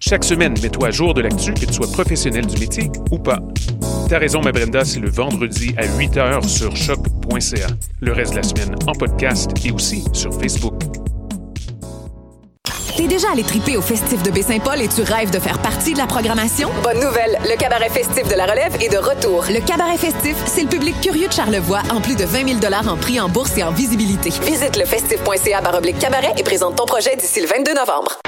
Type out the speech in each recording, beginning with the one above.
Chaque semaine, mets-toi à jour de l'actu, que tu sois professionnel du métier ou pas. T'as raison, ma Brenda, c'est le vendredi à 8 h sur choc.ca. Le reste de la semaine en podcast et aussi sur Facebook. T'es déjà allé triper au festif de Baie-Saint-Paul et tu rêves de faire partie de la programmation? Bonne nouvelle! Le cabaret festif de la relève est de retour. Le cabaret festif, c'est le public curieux de Charlevoix en plus de 20 000 en prix en bourse et en visibilité. Visite le festif.ca baroblique cabaret et présente ton projet d'ici le 22 novembre.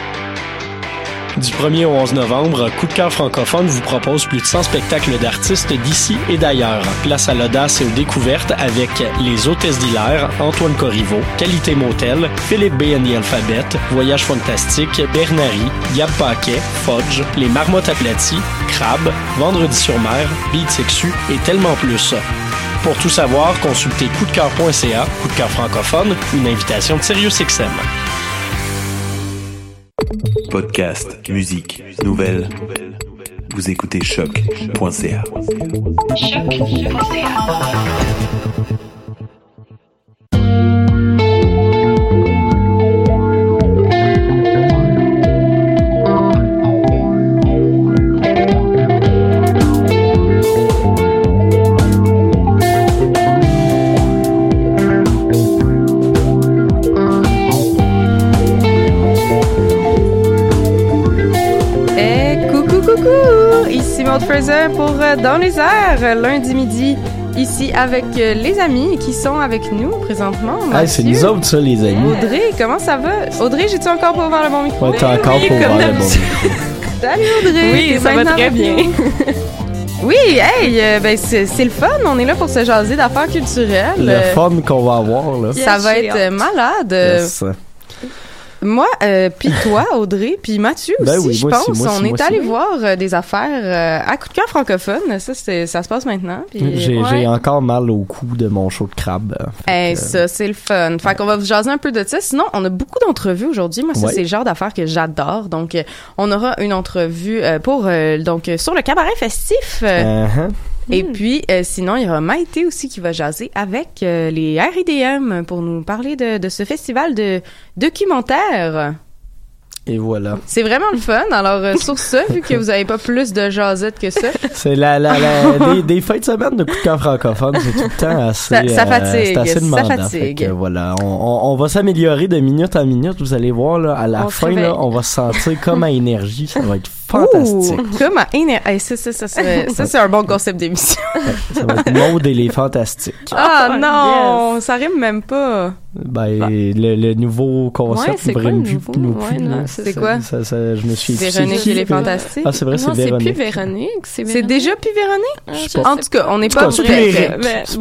Du 1er au 11 novembre, Coup de cœur francophone vous propose plus de 100 spectacles d'artistes d'ici et d'ailleurs. Place à l'audace et aux découvertes avec Les Hôtesses d'Hilaire, Antoine Corriveau, Qualité Motel, Philippe B. Alphabet, Voyage Fantastique, Bernary, Gab Paquet, Fudge, Les Marmottes aplaties, Crabe, Vendredi sur mer, Beat et tellement plus. Pour tout savoir, consultez coupdecoeur.ca, coup de cœur francophone, une invitation de SiriusXM. Podcast, musique, nouvelles. Vous écoutez choc.ca. pour euh, Dans les airs, euh, lundi midi, ici avec euh, les amis qui sont avec nous présentement. Ah, c'est nous autres, ça, les amis. Audrey, comment ça va? Audrey, j'ai-tu encore pas ouvert le bon micro? Ouais, t'as encore Oui, pour comme voir le bon d'habitude. Salut Audrey! Oui, ça va très bien. oui, hey, euh, ben c'est c'est le fun. On est là pour se jaser d'affaires culturelles. Le Euh, fun qu'on va avoir, là. Ça Yes, va être euh, malade. Euh, Yes. Moi, euh, puis toi, Audrey, puis Mathieu aussi, Ben oui, je aussi, pense. moi on aussi, est allé aussi. voir euh, des affaires euh, à coup de cœur francophone. Ça, c'est- ça se passe maintenant. J'ai ouais. encore mal au cou de mon show de crabe. Hey, ça, c'est le fun. Fait qu'on va vous jaser un peu de ça. Sinon, on a beaucoup d'entrevues aujourd'hui. Moi, ça, Ouais. c'est le genre d'affaires que j'adore. Donc, euh, on aura une entrevue euh, pour euh, donc sur le cabaret festif. Euh, Uh-huh. Et puis, euh, sinon, il y aura Maïté aussi qui va jaser avec euh, les RIDM pour nous parler de, de ce festival de documentaires. Et voilà. C'est vraiment le fun. Alors, euh, sur ça, vu que vous avez pas plus de jasette que ça, C'est la, la, la, des, des fins de semaine de coup de cœur francophone, c'est tout le temps assez, Ça- ça euh, fatigue, c'est assez ça demandant. fatigue. Fait que voilà, on, on, on va s'améliorer de minute en minute. Vous allez voir, là, à la On fin, là, on va se sentir comme à énergie. Ça va être fantastique. Ouh, comme à éner- hey, ça, ça, ça, ça, c'est un bon concept d'émission. Ça va être Maud et les fantastiques. Ah Oh, non, ça rime même pas. Ben, le, le nouveau Ouais, concept c'est ne quoi le plus, nouveau? nous Ouais, plus, là. c'est quoi? Ça, ça, je me suis Véronique et les Fantastiques? Ah, c'est vrai, c'est non, c'est Véronique. plus Véronique, c'est Véronique. déjà plus Véronique? Ah, En tout cas, on n'est pas c'est bref, c'est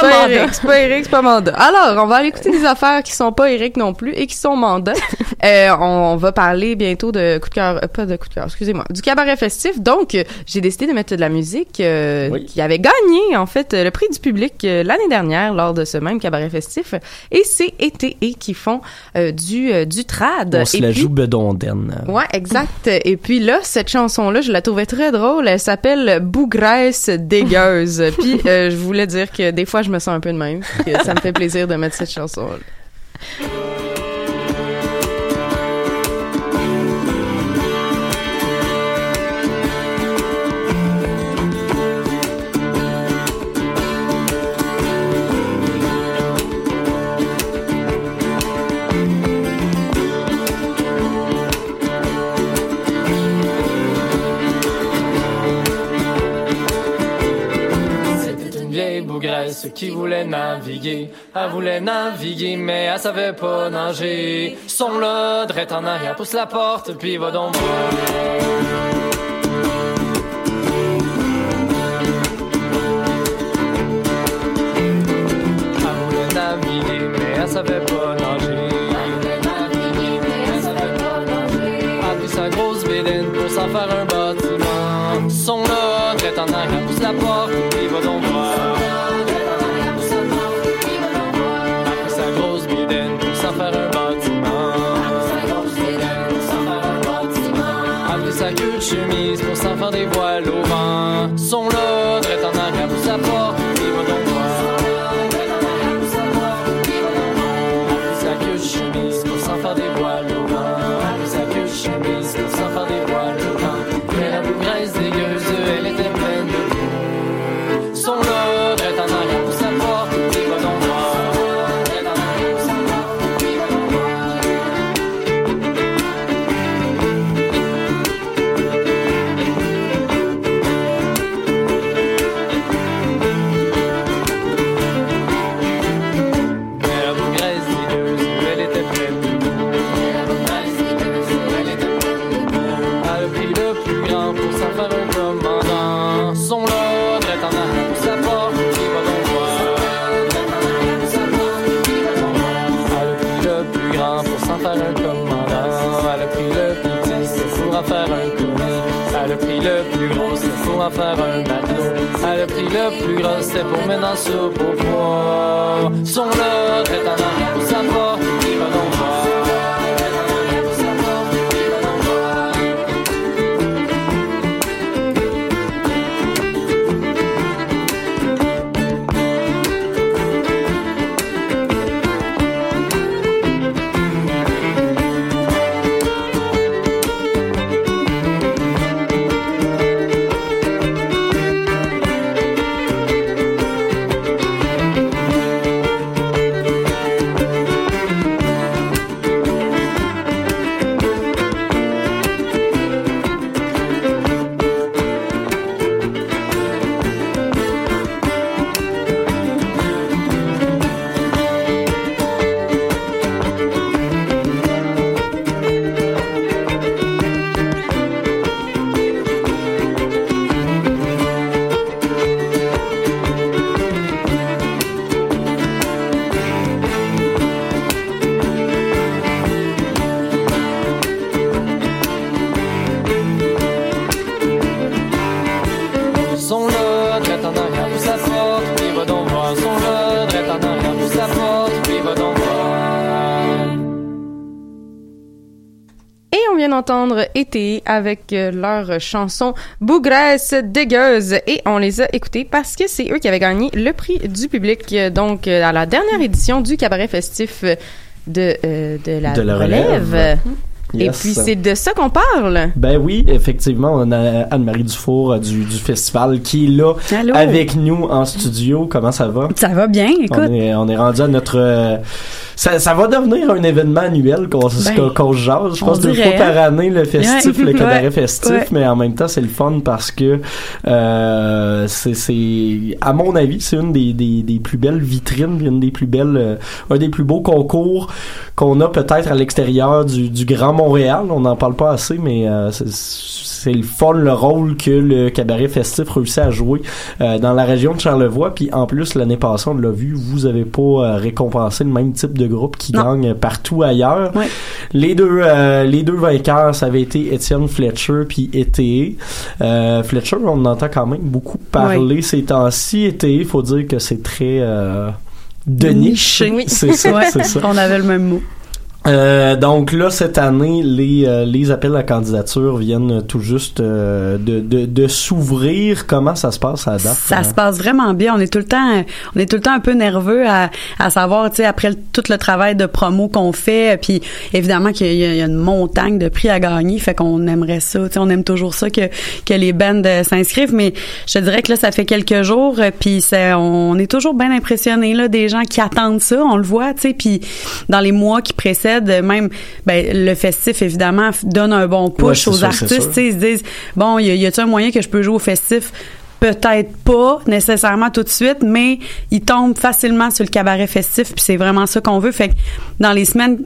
pas, Eric, c'est pas Eric, c'est pas Manda. Alors, on va aller écouter des affaires qui sont pas Eric non plus et qui sont Manda. Euh, on, on va parler bientôt de coup de cœur, euh, pas de coup de cœur, excusez-moi, du cabaret festif. Donc, euh, j'ai décidé de mettre de la musique euh, Oui. qui avait gagné en fait euh, le prix du public euh, l'année dernière lors de ce même cabaret festif. Et c'est été et qui font euh, du du trad. On se Et la puis- joue bedondaine. Ouais, exact. Et puis là, cette chanson-là, je la trouvais très drôle. Elle s'appelle Bougresse dégueuse. puis je voulais dire que des fois, je me sens un peu de même. Que ça me fait plaisir de mettre cette chanson-là. Qui voulaient naviguer. Elle voulait naviguer, mais elle savait pas nager. Son là, drette en arrière, pousse la porte, puis va donc voulait savait pas nager. A pris sa grosse bédaine pour s'en faire un bâtiment. Son là, drette en arrière, pousse la porte, puis va donc chemise pour s'en faire des voiles au vent. Son là, plus gros, c'est pour mettre dans soupe au poids. Son là, Été avec euh, leur chanson Bougresse dégueuse et on les a écoutés parce que c'est eux qui avaient gagné le prix du public donc euh, à la dernière édition du cabaret festif de euh, de la, De la relève. Et Yes. puis c'est de ça qu'on parle. Ben oui, effectivement, on a Anne-Marie Dufour euh, du, du festival qui est là Allô? avec nous en studio. Comment ça va? Ça va bien, écoute. On est, on est rendu à notre... euh, ça, ça va devenir un événement annuel qu'on se- Ben, qu'on se jase. Je pense deux fois par année le festif, Ouais. le cabaret Ouais. festif, Ouais. mais en même temps c'est le fun parce que euh, c'est, à mon avis c'est une des, des, des plus belles vitrines, une des plus belles, euh, un des plus beaux concours qu'on a peut-être à l'extérieur du, du Grand Montréal. On n'en parle pas assez, mais euh, c'est, c'est le fun le rôle que le cabaret festif réussit à jouer euh, dans la région de Charlevoix. Puis en plus l'année passée on l'a vu, vous avez pas euh, récompensé le même type de groupe qui Non. gagne partout ailleurs. Les deux euh, les deux vainqueurs, ça avait été Étienne Fletcher puis Été. Euh, Fletcher, on en entend quand même beaucoup parler ces temps-ci. Été, il faut dire que c'est très euh, de niche. Oui. C'est ça, Ouais. ça. On avait le même mot. Euh, donc là cette année les euh, les appels à candidature viennent tout juste euh, de de, de s'ouvrir comment ça se passe à la date Ça euh? se passe vraiment bien. On est tout le temps, on est tout le temps un peu nerveux à, à savoir, tu sais, après le- tout le travail de promo qu'on fait, puis évidemment qu'il y, a- il y a une montagne de prix à gagner, fait qu'on aimerait ça, tu sais, on aime toujours ça que que les bands euh, s'inscrivent, mais je te dirais que là, ça fait quelques jours, euh, puis c'est- on est toujours bien impressionnés là, des gens qui attendent ça, on le voit, tu sais, puis dans les mois qui précèdent, même, ben le festif évidemment donne un bon push aux sûr, artistes, ils se disent bon, y y a-t-il un moyen que je peux jouer au festif? Peut-être pas nécessairement tout de suite, mais ils tombent facilement sur le cabaret festif, puis c'est vraiment ça qu'on veut. Fait que dans les semaines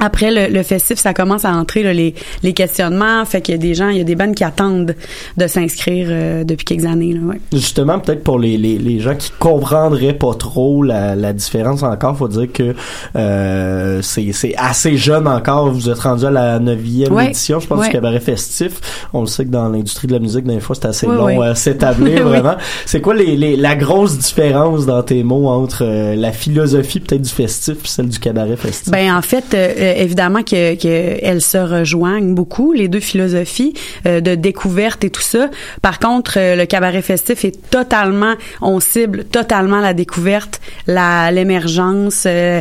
après le, le festif, ça commence à entrer là, les, les questionnements. Fait qu'il y a des gens, il y a des bandes qui attendent de s'inscrire euh, depuis quelques années. Là, ouais. Justement, peut-être pour les, les, les gens qui comprendraient pas trop la, la différence encore, faut dire que euh, c'est assez jeune encore. Vous êtes rendu à la neuvième Ouais. édition, je pense, Ouais. du cabaret festif. On le sait que dans l'industrie de la musique, des fois, c'est assez long à s'établir vraiment. C'est quoi les, les, la grosse différence dans tes mots entre euh, la philosophie peut-être du festif et celle du cabaret festif? Ben en fait, euh, évidemment que, que elles se rejoignent beaucoup les deux philosophies euh, de découverte et tout ça. Par contre, euh, le cabaret festif est totalement, on cible totalement la découverte, la l'émergence. euh,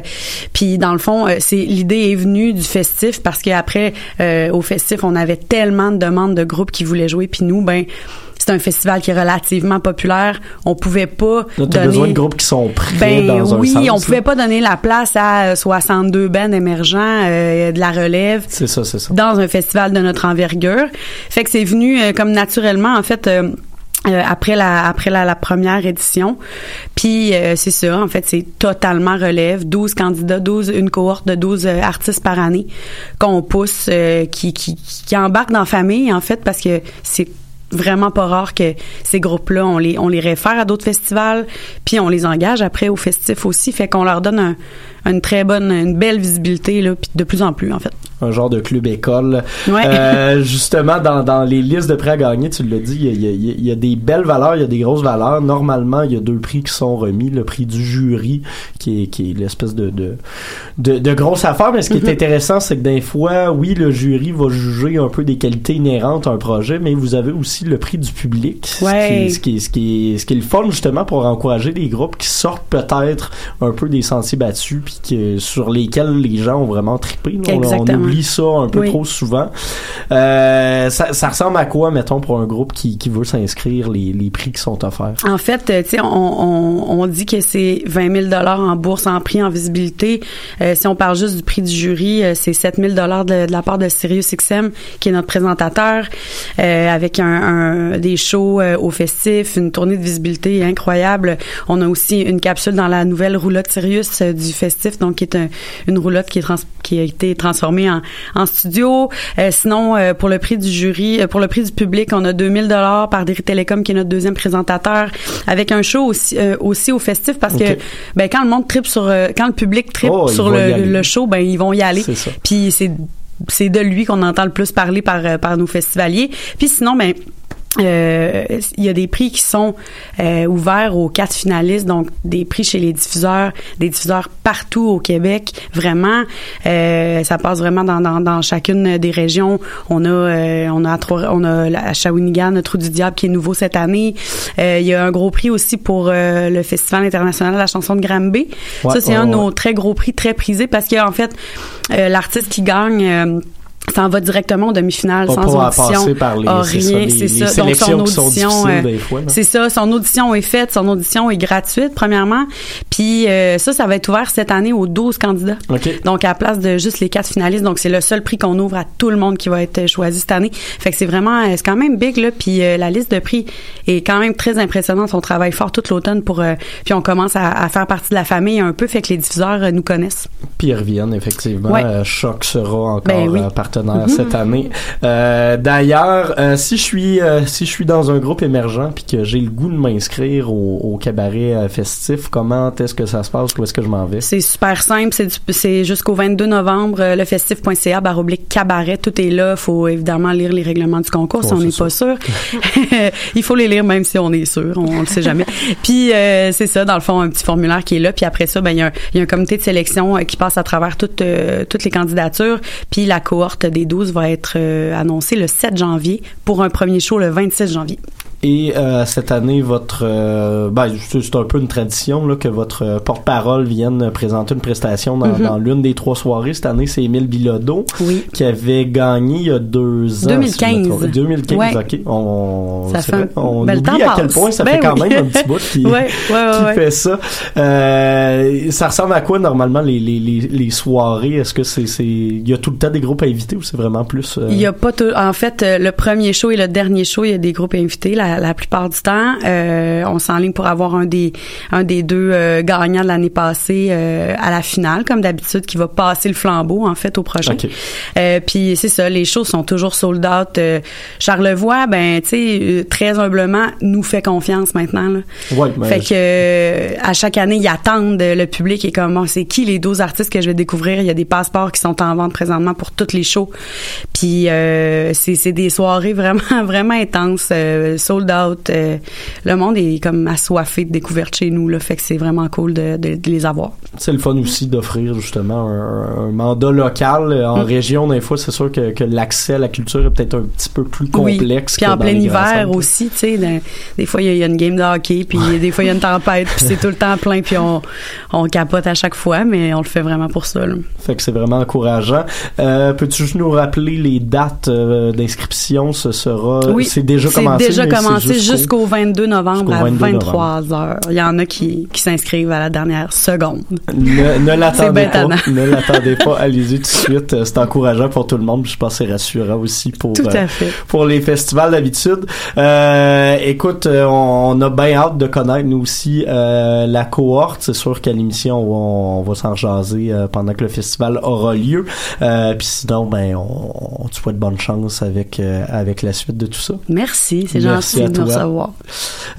Puis dans le fond, euh, c'est l'idée est venue du festif parce qu'après euh, au festif, on avait tellement de demandes de groupes qui voulaient jouer. Puis nous, ben c'est un festival qui est relativement populaire. On pouvait pas Là, donner besoin de groupes qui sont prêts ben dans oui, un sens. on pouvait pas donner la place à euh, 62 bands émergents euh, de la relève C'est ça, c'est ça. dans un festival de notre envergure. Fait que c'est venu euh, comme naturellement en fait euh, euh, après la après la, la première édition. Puis euh, c'est ça en fait, c'est totalement relève, 12 candidats, 12 une cohorte de 12 euh, artistes par année qu'on pousse euh, qui, qui qui embarquent dans la famille en fait parce que c'est vraiment pas rare que ces groupes-là, on les, on les réfère à d'autres festivals, puis on les engage après au festif aussi, fait qu'on leur donne un- une très bonne, une belle visibilité, là, puis de plus en plus, en fait. Un genre de club école. Ouais. Euh, justement, dans, dans les listes de prix à gagner, tu l'as dit, il y, a, il y a- il y a des belles valeurs, il y a des grosses valeurs. Normalement, il y a deux prix qui sont remis. Le prix du jury, qui est, qui est l'espèce de, de, de, de grosse affaire. Mais ce qui Mm-hmm. est intéressant, c'est que des fois, oui, le jury va juger un peu des qualités inhérentes à un projet, mais vous avez aussi le prix du public. ce Ouais. qui- Ce qui, est, ce, qui est, ce qui est le fun, justement, pour encourager des groupes qui sortent peut-être un peu des sentiers battus, puis que, sur lesquels les gens ont vraiment trippé. là. On- On, Ça un peu Oui. trop souvent. Euh, ça, ça ressemble à quoi, mettons, pour un groupe qui, qui veut s'inscrire, les, les prix qui sont offerts? En fait, euh, tu sais, on, on, on dit que c'est 20 000 dollars en bourse, en prix, en visibilité. Euh, si on parle juste du prix du jury, c'est 7 000 dollars de, de la part de SiriusXM, qui est notre présentateur, euh, avec un, un- des shows au festif, une tournée de visibilité incroyable. On a aussi une capsule dans la nouvelle roulotte Sirius du festif, donc qui est un- une roulotte qui est trans- qui a été transformée en, en studio. Euh, sinon, euh, pour le prix du jury, euh, pour le prix du public, on a 2000 dollars par Derry Télécom, qui est notre deuxième présentateur, avec un show aussi, aussi au festif, parce que ben quand le monde tripe sur, quand le public tripe Oh, sur le, le show, ben ils vont y aller. Puis c'est c'est de lui qu'on entend le plus parler par par nos festivaliers. Puis sinon, ben euh, il y a des prix qui sont euh, ouverts aux quatre finalistes, donc des prix chez les diffuseurs, des diffuseurs partout au Québec. Vraiment, euh, ça passe vraiment dans, dans, dans chacune des régions. On a euh, on a à Trois- on a la- à Shawinigan, le Trou du Diable qui est nouveau cette année. Euh, il y a un gros prix aussi pour euh, le Festival international de la chanson de Granby. Ouais, ça c'est ouais, un de nos très gros prix, très prisé parce que en fait euh, l'artiste qui gagne euh, s'en va directement aux demi-finales Pas sans audition. passer par les, c'est ça, rien, les- c'est les ça. Donc son audition, euh, c'est ça, son audition est faite, son audition est gratuite premièrement. Puis euh, ça, ça va être ouvert cette année aux 12 candidats. Donc à la place de juste les quatre finalistes, donc c'est le seul prix qu'on ouvre à tout le monde qui va être choisi cette année. Fait que c'est vraiment, euh, c'est quand même big là. Puis euh, la liste de prix est quand même très impressionnante. On travaille fort toute l'automne pour, euh, puis on commence à, à faire partie de la famille un peu, fait que les diffuseurs nous connaissent. Puis ils reviennent, effectivement. Ouais. Choc sera encore Ben oui. Cette année. Euh, D'ailleurs, euh, si je suis euh, si je suis dans un groupe émergent puis que j'ai le goût de m'inscrire au, au cabaret euh, festif, comment est-ce que ça se passe? Où est-ce que je m'en vais? C'est super simple, c'est jusqu'au 22 novembre, le festif.ca baroblique cabaret, tout est là, faut évidemment lire les règlements du concours si on n'est pas sûr. Il faut les lire même si on est sûr, on, on le sait jamais. Puis euh, c'est ça dans le fond un petit formulaire qui est là, puis après ça ben il y, a un- il y a un comité de sélection qui passe à travers toutes toutes les candidatures, puis la cohorte des 12 va être euh, annoncée le 7 janvier pour un premier show le 26 janvier. Et euh, cette année, votre euh, ben, c'est un peu une tradition là, que votre euh, porte-parole vienne présenter une prestation dans, Mhm. dans l'une des trois soirées. Cette année, c'est Émile Bilodeau Oui. qui avait gagné il y a deux ans. 2015. si je me trompe. 2015, Ouais. ok. On, Ça fait vrai, on ben, le oublie à quel point ça Ben fait quand oui. même un petit bout qui, Ouais, ouais, qui fait ça. Euh, ça ressemble à quoi normalement les, les, les, les soirées? Est-ce que c'est il y a tout le temps des groupes invités ou c'est vraiment plus euh, Il y a pas tout, en fait euh, le premier show et le dernier show, il y a des groupes invités. La, la, la plupart du temps. Euh, on s'enligne pour avoir un des un des deux euh, gagnants de l'année passée euh, à la finale, comme d'habitude, qui va passer le flambeau en fait au prochain. Puis c'est ça, les shows sont toujours sold out. Charlevoix, ben tu sais, très humblement, nous fait confiance maintenant. Là. Ouais, ben, fait que à chaque année, ils attendent le public et comme bon, c'est qui les 12 artistes que je vais découvrir? Il y a des passeports qui sont en vente présentement pour toutes les shows. Puis c'est des soirées vraiment vraiment intenses, euh, sold out. euh, le monde est comme assoiffé de découvertes chez nous là, fait que c'est vraiment cool de, de- de les avoir. C'est le fun aussi d'offrir justement un, un mandat local. Euh, En Mm. région, des fois, c'est sûr que, que l'accès à la culture est peut-être un petit peu plus complexe. Puis que en dans plein hiver aussi, tu sais, dans- des fois il y, a- il y a une game de hockey, puis des fois il y a une tempête, puis c'est tout le temps plein, puis on, on capote à chaque fois, mais on le fait vraiment pour ça. là. Fait que c'est vraiment encourageant. Euh, Peux-tu juste nous rappeler les dates euh, d'inscription? Ce sera, Oui, c'est déjà commencé. déjà mais c'est commencé jusqu'au 22 novembre jusqu'au à 22 23 heures. Il y en a qui, qui s'inscrivent à la dernière seconde. Ne, ne l'attendez pas. Ne l'attendez pas. Allez-y tout de suite. Euh, C'est encourageant pour tout le monde. Je pense que c'est rassurant aussi pour, Tout euh, à fait. pour les festivals d'habitude. Euh, écoute, euh, on, on a bien hâte de connaître nous aussi euh, la cohorte. C'est sûr qu'à l'émission, on, on va s'en jaser euh, pendant que le festival aura lieu. Euh, Puis sinon, ben, on, on te souhaite bonne chance avec euh, avec la suite de tout ça. Merci, c'est gentil à de nous toi. recevoir.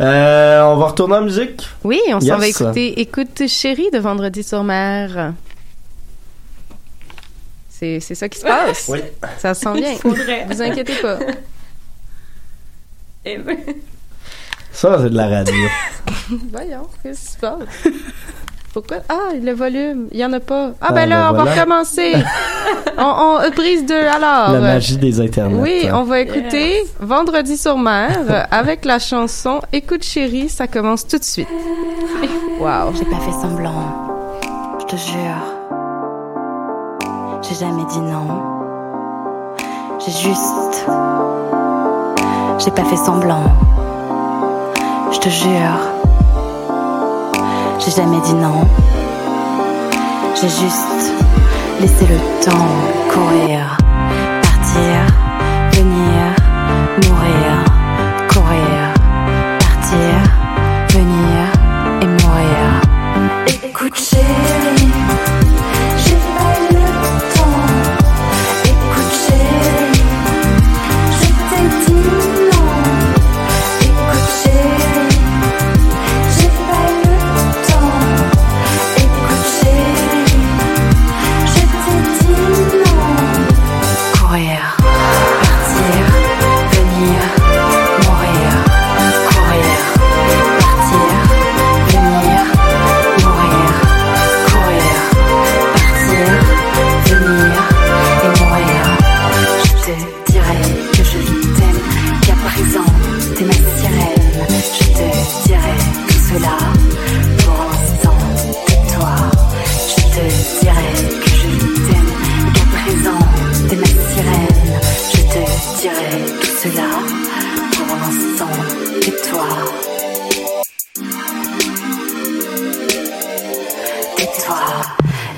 Euh, on va retourner en musique. Oui, on s'en va écouter Écoute chérie de Vendredi sur mer. C'est c'est ça qui se passe? Oui. Ça se sent bien. Vous inquiétez pas. Ça, c'est de la radio. Voyons, qu'est-ce qui se passe? Pourquoi? Ah, le volume, il y en a pas. Ah, Ah, ben là, ben on va recommencer. on, on, euh, prise 2, alors. la magie des internets. Oui, on va écouter Vendredi sur mer avec la chanson Écoute chérie, ça commence tout de suite. Wow. J'ai pas fait semblant, je te jure. J'ai jamais dit non. J'ai juste. J'ai pas fait semblant, je te jure. J'ai jamais dit non. J'ai juste laissé le temps courir, partir, venir, mourir,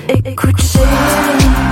écouter.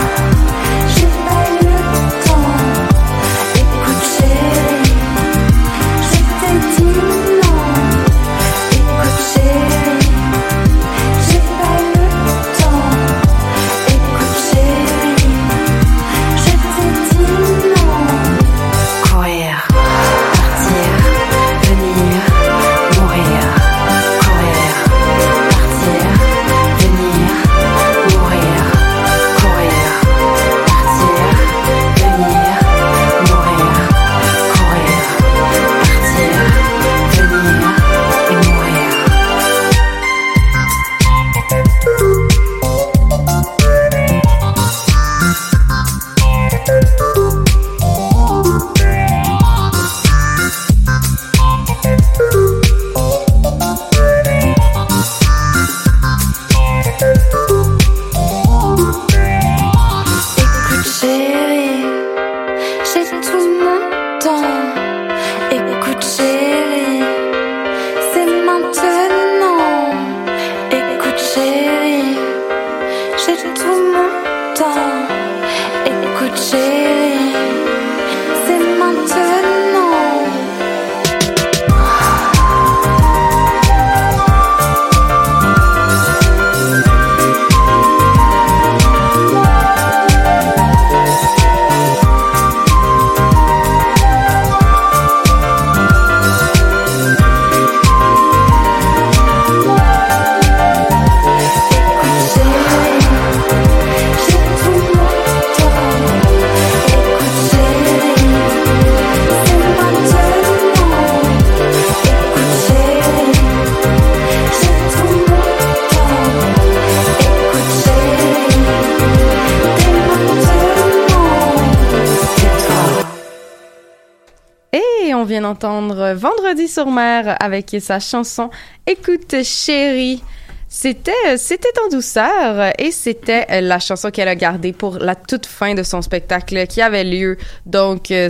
Vient d'entendre Vendredi sur mer avec sa chanson Écoute chérie. C'était c'était en douceur et c'était la chanson qu'elle a gardée pour la toute fin de son spectacle qui avait lieu. Donc euh,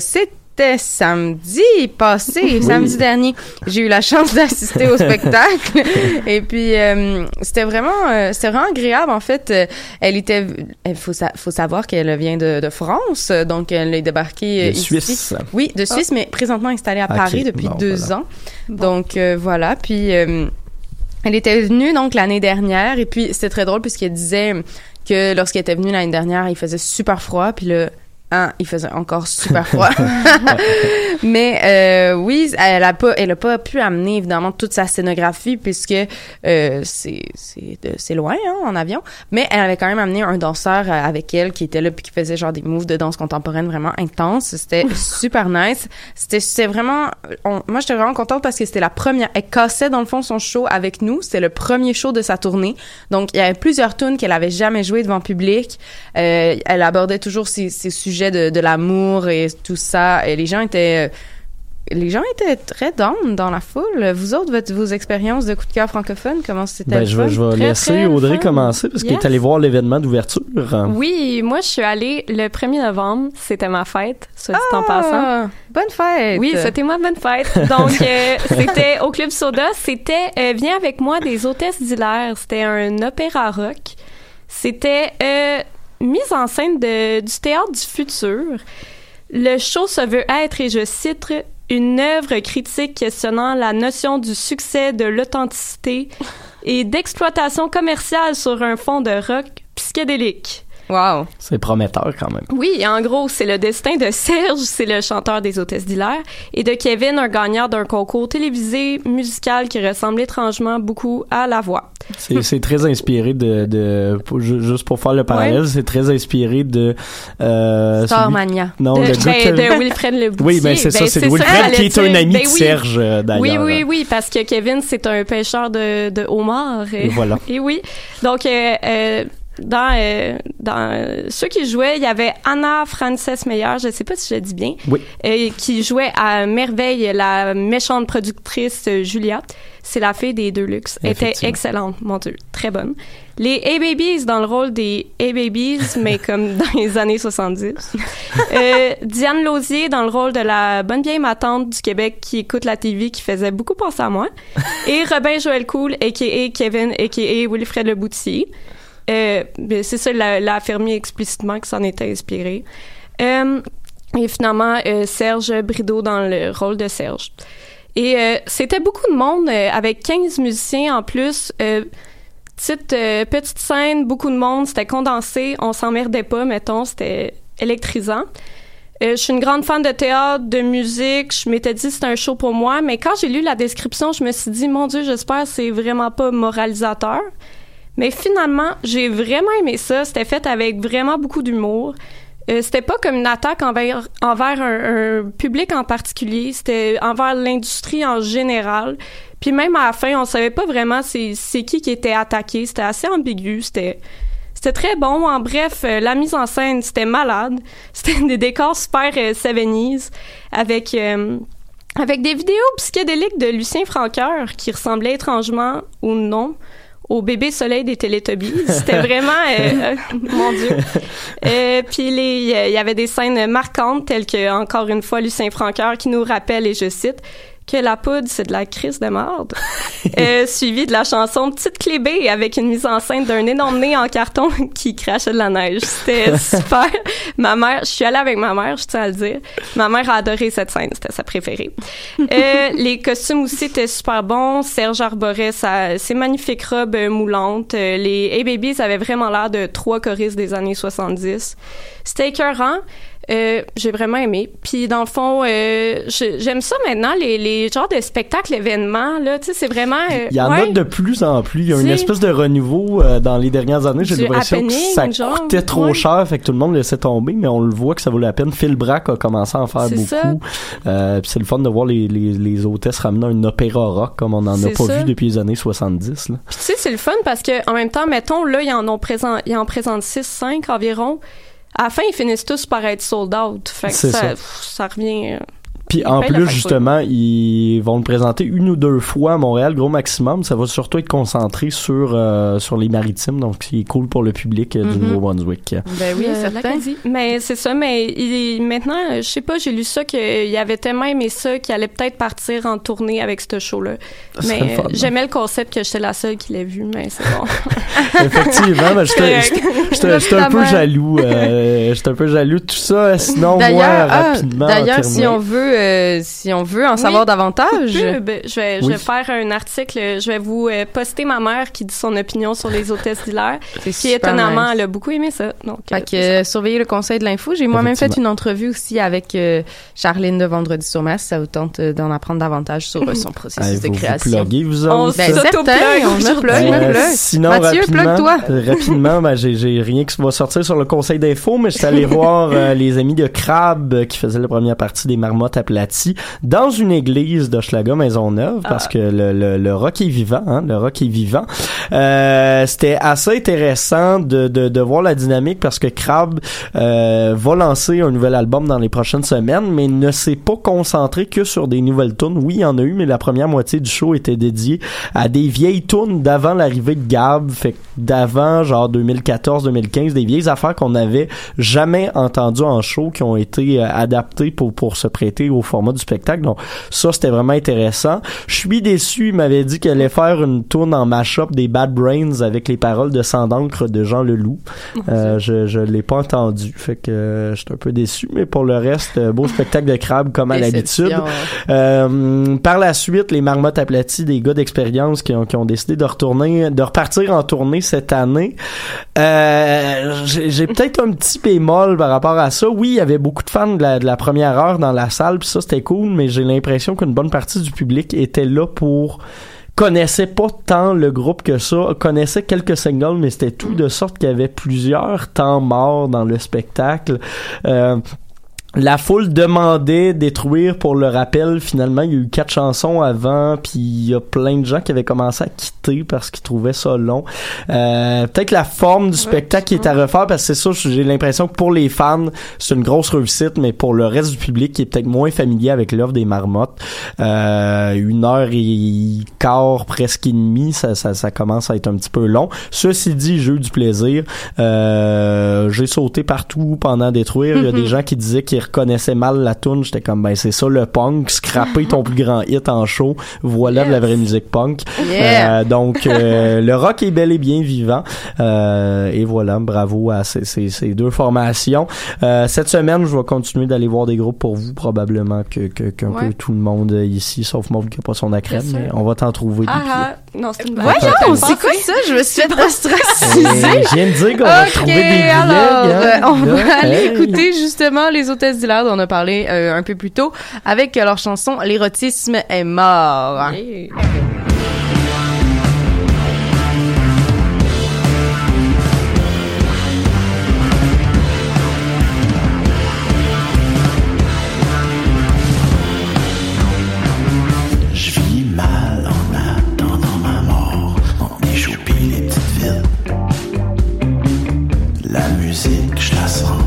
c'était samedi passé, samedi dernier. J'ai eu la chance d'assister au spectacle et puis euh, c'était vraiment euh, c'était vraiment agréable en fait. Euh, Elle était il faut sa- faut savoir qu'elle vient de, de France donc elle est débarquée De ici. Suisse. Oui, de Suisse mais présentement installée à Ok, Paris depuis bon, deux voilà. ans. Donc euh, voilà, puis euh, elle était venue donc l'année dernière et puis c'était très drôle puisqu'elle disait que lorsqu'elle était venue l'année dernière, il faisait super froid puis le hein, il faisait encore super froid. Mais euh, oui, elle a pas elle a pas pu amener évidemment toute sa scénographie puisque euh, c'est c'est c'est loin hein, en avion, mais elle avait quand même amené un danseur euh, avec elle qui était là puis qui faisait genre des moves de danse contemporaine vraiment intenses. C'était super nice. C'était c'était vraiment on- moi j'étais vraiment contente parce que c'était la première elle cassait dans le fond son show avec nous, c'était le premier show de sa tournée. Donc il y avait plusieurs tunes qu'elle avait jamais jouées devant public. Euh, elle abordait toujours ces, ces sujets de, de l'amour et tout ça et les gens étaient les gens étaient très down dans la foule. Vous autres, votre, vos expériences de coup de cœur francophone, comment c'était Ben, je vais, je vais Très, laisser très Audrey fun. commencer parce qu'elle est allée voir l'événement d'ouverture. Oui, moi, je suis allée le 1er novembre. C'était ma fête, soit dit en passant. Ah, bonne fête! Oui, souhaitez-moi bonne fête. Donc, euh, c'était au Club Soda. C'était euh, Viens avec moi des hôtesses d'hilaire. C'était un opéra rock. C'était euh, mise en scène du théâtre du futur. Le show se veut être, et je cite, une œuvre critique questionnant la notion du succès, de l'authenticité et d'exploitation commerciale sur un fond de rock psychédélique. Wow. C'est prometteur quand même. Oui, en gros, c'est le destin de Serge, c'est le chanteur des hôtesses d'hilaire, et de Kevin, un gagnant d'un concours télévisé musical qui ressemble étrangement beaucoup à La Voix. C'est, très inspiré de, de juste pour faire le parallèle, Ouais. c'est très inspiré de euh, celui- Starmania. Non, de, le gars ben, que- de Wilfred. Oui, ben c'est ça, Ben, c'est Wilfred qui est un ami Ben de oui. Serge euh, d'ailleurs. Oui, oui, oui, parce que Kevin, c'est un pêcheur de, de homards. Et voilà. Et oui. Donc, euh, euh, dans, euh, dans euh, ceux qui jouaient, il y avait Anna Frances Meyer, je sais pas si je le dis bien, Oui. euh, qui jouait à merveille la méchante productrice Julia. C'est la fille des deux luxe. Elle était excellente, mon Dieu, très bonne. Les A-Babies dans le rôle des A-Babies, mais comme dans les années 70. Euh, Diane Lausier dans le rôle de la bonne vieille matante du Québec qui écoute la TV, qui faisait beaucoup penser à moi. Et Robin Joël Cool, a.k.a. Kevin, a.k.a. Wilfred Le Boutier. Euh, ben, c'est ça, l'a, l'a affirmé explicitement que s'en était inspiré. Euh, et finalement, euh, Serge Brideau dans le rôle de Serge. Et c'était beaucoup de monde, avec 15 musiciens en plus. Petite, petite scène, beaucoup de monde, c'était condensé, on s'emmerdait pas, mettons, c'était électrisant. Je suis une grande fan de théâtre, de musique. Je m'étais dit c'était un show pour moi, mais quand j'ai lu la description, je me suis dit mon Dieu, j'espère que c'est vraiment pas moralisateur. Mais finalement, j'ai vraiment aimé ça. C'était fait avec vraiment beaucoup d'humour. Euh, c'était pas comme une attaque envers, un, public en particulier. C'était envers l'industrie en général. Puis même à la fin, on savait pas vraiment c'est qui qui était attaqué. C'était assez ambigu. C'était c'était très bon. En bref, euh, la mise en scène, c'était malade. C'était des décors super euh, 70s avec euh, avec des vidéos psychédéliques de Lucien Francoeur qui ressemblaient étrangement ou non au bébé soleil des Teletubbies. C'était vraiment, euh, euh, mon Dieu. Euh, puis les- il y avait des scènes marquantes telles que, encore une fois, Lucien Francoeur qui nous rappelle, et je cite, que la poudre, c'est de la crise de marde. euh, suivi de la chanson Petite clé B avec une mise en scène d'un énorme nez en carton qui crachait de la neige. C'était super. ma mère, je suis allée avec ma mère, je tiens à le dire. Ma mère a adoré cette scène, c'était sa préférée. Euh, les costumes aussi étaient super bons. Serge arborait sa, ses magnifiques robes euh, moulantes. Euh, les Hey Babies avaient vraiment l'air de trois choristes des années 70. C'était écœurant. Euh, j'ai vraiment aimé. Puis dans le fond, euh, j'aime ça maintenant les, les genres de spectacles événements là. Tu sais, c'est vraiment. euh, Il y en ouais. a de plus en plus. Il y a une espèce de renouveau euh, dans les dernières années. J'ai l'impression que ça genre, coûtait trop ouais. cher, fait que tout le monde laissait tomber, mais on le voit que ça vaut la peine. Phil Brack a commencé à en faire beaucoup. Euh, puis c'est le fun de voir les, les, les hôtesses ramener un opéra rock comme on n'en a pas ça. vu depuis les années 70. Là. Puis tu sais, c'est le fun parce que en même temps, mettons, là, ils en ont présent, ils en présentent 6, 5 environ. À la fin, ils finissent tous par être sold out. Fait que ça, ça. pff, ça revient. Puis en plus, justement, ils vont le présenter une ou deux fois à Montréal, gros maximum. Ça va surtout être concentré sur euh, sur les maritimes, donc c'est cool pour le public euh, du Mhm. Nouveau-Brunswick. Ben oui, Euh, certain. Mais c'est ça, mais il, maintenant, je sais pas, j'ai lu ça qu'il avait tellement aimé ça qu'il allait peut-être partir en tournée avec ce show-là. Mais j'aimais le concept que j'étais la seule qui l'ait vu, mais c'est bon. Effectivement, ben, j'étais un peu jaloux. euh, j'étais un peu jaloux de tout ça. Sinon, moi, D'ailleurs, ah, rapidement. d'ailleurs, si on veut, euh, si on veut en Oui. savoir davantage, Pub, je vais, je Oui. vais faire un article, je vais vous euh, poster ma mère qui dit son opinion sur les hôtesses d'hilaire. super étonnamment, nice. elle a beaucoup aimé ça. Donc, euh, Fait que euh, surveillez le conseil de l'info. J'ai moi-même fait une entrevue aussi avec euh, Charline de Vendredi sur Masse. Ça vous tente euh, d'en apprendre davantage sur euh, son processus Allez, de vous vous création. pluguez, vous On. Ben, s'auto-plug certain, on me plug, me plug. sinon, Mathieu, rapidement, plug-toi. euh, rapidement, ben, j'ai, rien qui va sortir sur le conseil d'info, mais je suis allé voir les amis de Crab euh, qui faisaient la première partie des marmottes aplaties dans une église d'Hochelaga Maisonneuve parce que le, le, le rock est vivant, hein, le rock est vivant. Euh, c'était assez intéressant de, de, de voir la dynamique parce que Crab euh, va lancer un nouvel album dans les prochaines semaines, mais ne s'est pas concentré que sur des nouvelles tunes. Oui, il y en a eu, mais la première moitié du show était dédiée à des vieilles tunes d'avant l'arrivée de Gab, fait d'avant genre 2014-2015, des vieilles affaires qu'on n'avait jamais entendues en show qui ont été euh, adaptées pour pour se prêter au format du spectacle. Donc ça c'était vraiment intéressant. Je suis déçu, il m'avait dit qu'elle allait faire une tourne en mashup des Bad Brains avec les paroles de Sang d'encre de Jean Leloup. Euh, je je l'ai pas entendu, fait que euh, j'étais un peu déçu, mais pour le reste, euh, beau spectacle de crabe comme à l'habitude. Euh, par la suite, les marmottes aplaties, des gars d'expérience qui ont, qui ont décidé de retourner, de repartir en tournée cette année. Euh, j'ai j'ai peut-être un petit bémol par rapport à ça. Oui, il y avait beaucoup de fans de la, de la première heure dans la salle, puis ça c'était cool, mais j'ai l'impression qu'une bonne partie du public était là pour connaissait pas tant le groupe que ça, connaissait quelques singles, mais c'était tout de sorte qu'il y avait plusieurs temps morts dans le spectacle. Euh, la foule demandait détruire pour le rappel. Finalement, il y a eu quatre chansons avant, puis il y a plein de gens qui avaient commencé à quitter parce qu'ils trouvaient ça long. Euh, Peut-être la forme du spectacle qui est à refaire, parce que c'est ça, j'ai l'impression que pour les fans, c'est une grosse réussite, mais pour le reste du public qui est peut-être moins familier avec l'œuvre des marmottes, euh, une heure et quart, presque et demie, ça, ça, ça commence à être un petit peu long. Ceci dit, j'ai eu du plaisir. Euh, j'ai sauté partout pendant détruire. Il y a des gens qui disaient qu'ils reconnaissaient mal la tune. J'étais comme ben c'est ça le punk, scraper ton plus grand hit en show. Voilà de la vraie musique punk. Yeah. Euh, donc euh, le rock est bel et bien vivant. Euh, et voilà, bravo à ces, ces, ces deux formations. Euh, cette semaine, je vais continuer d'aller voir des groupes pour vous, probablement que que- qu'un Ouais. peu tout le monde ici, sauf Mauve qui a pas son accrème, mais on va t'en trouver. des Ah ah, non, c'est une. Voyons, c'est quoi ça? Je me suis fait ostraciser. Euh, je viens de dire qu'on va Ok, trouver des billets. alors, gang. euh, on va aller hey. écouter justement les dont on a parlé euh, un peu plus tôt avec euh, leur chanson L'érotisme est mort. Yeah. Je vis mal en attendant ma mort, en échoupé les petites villes. La musique, je la sens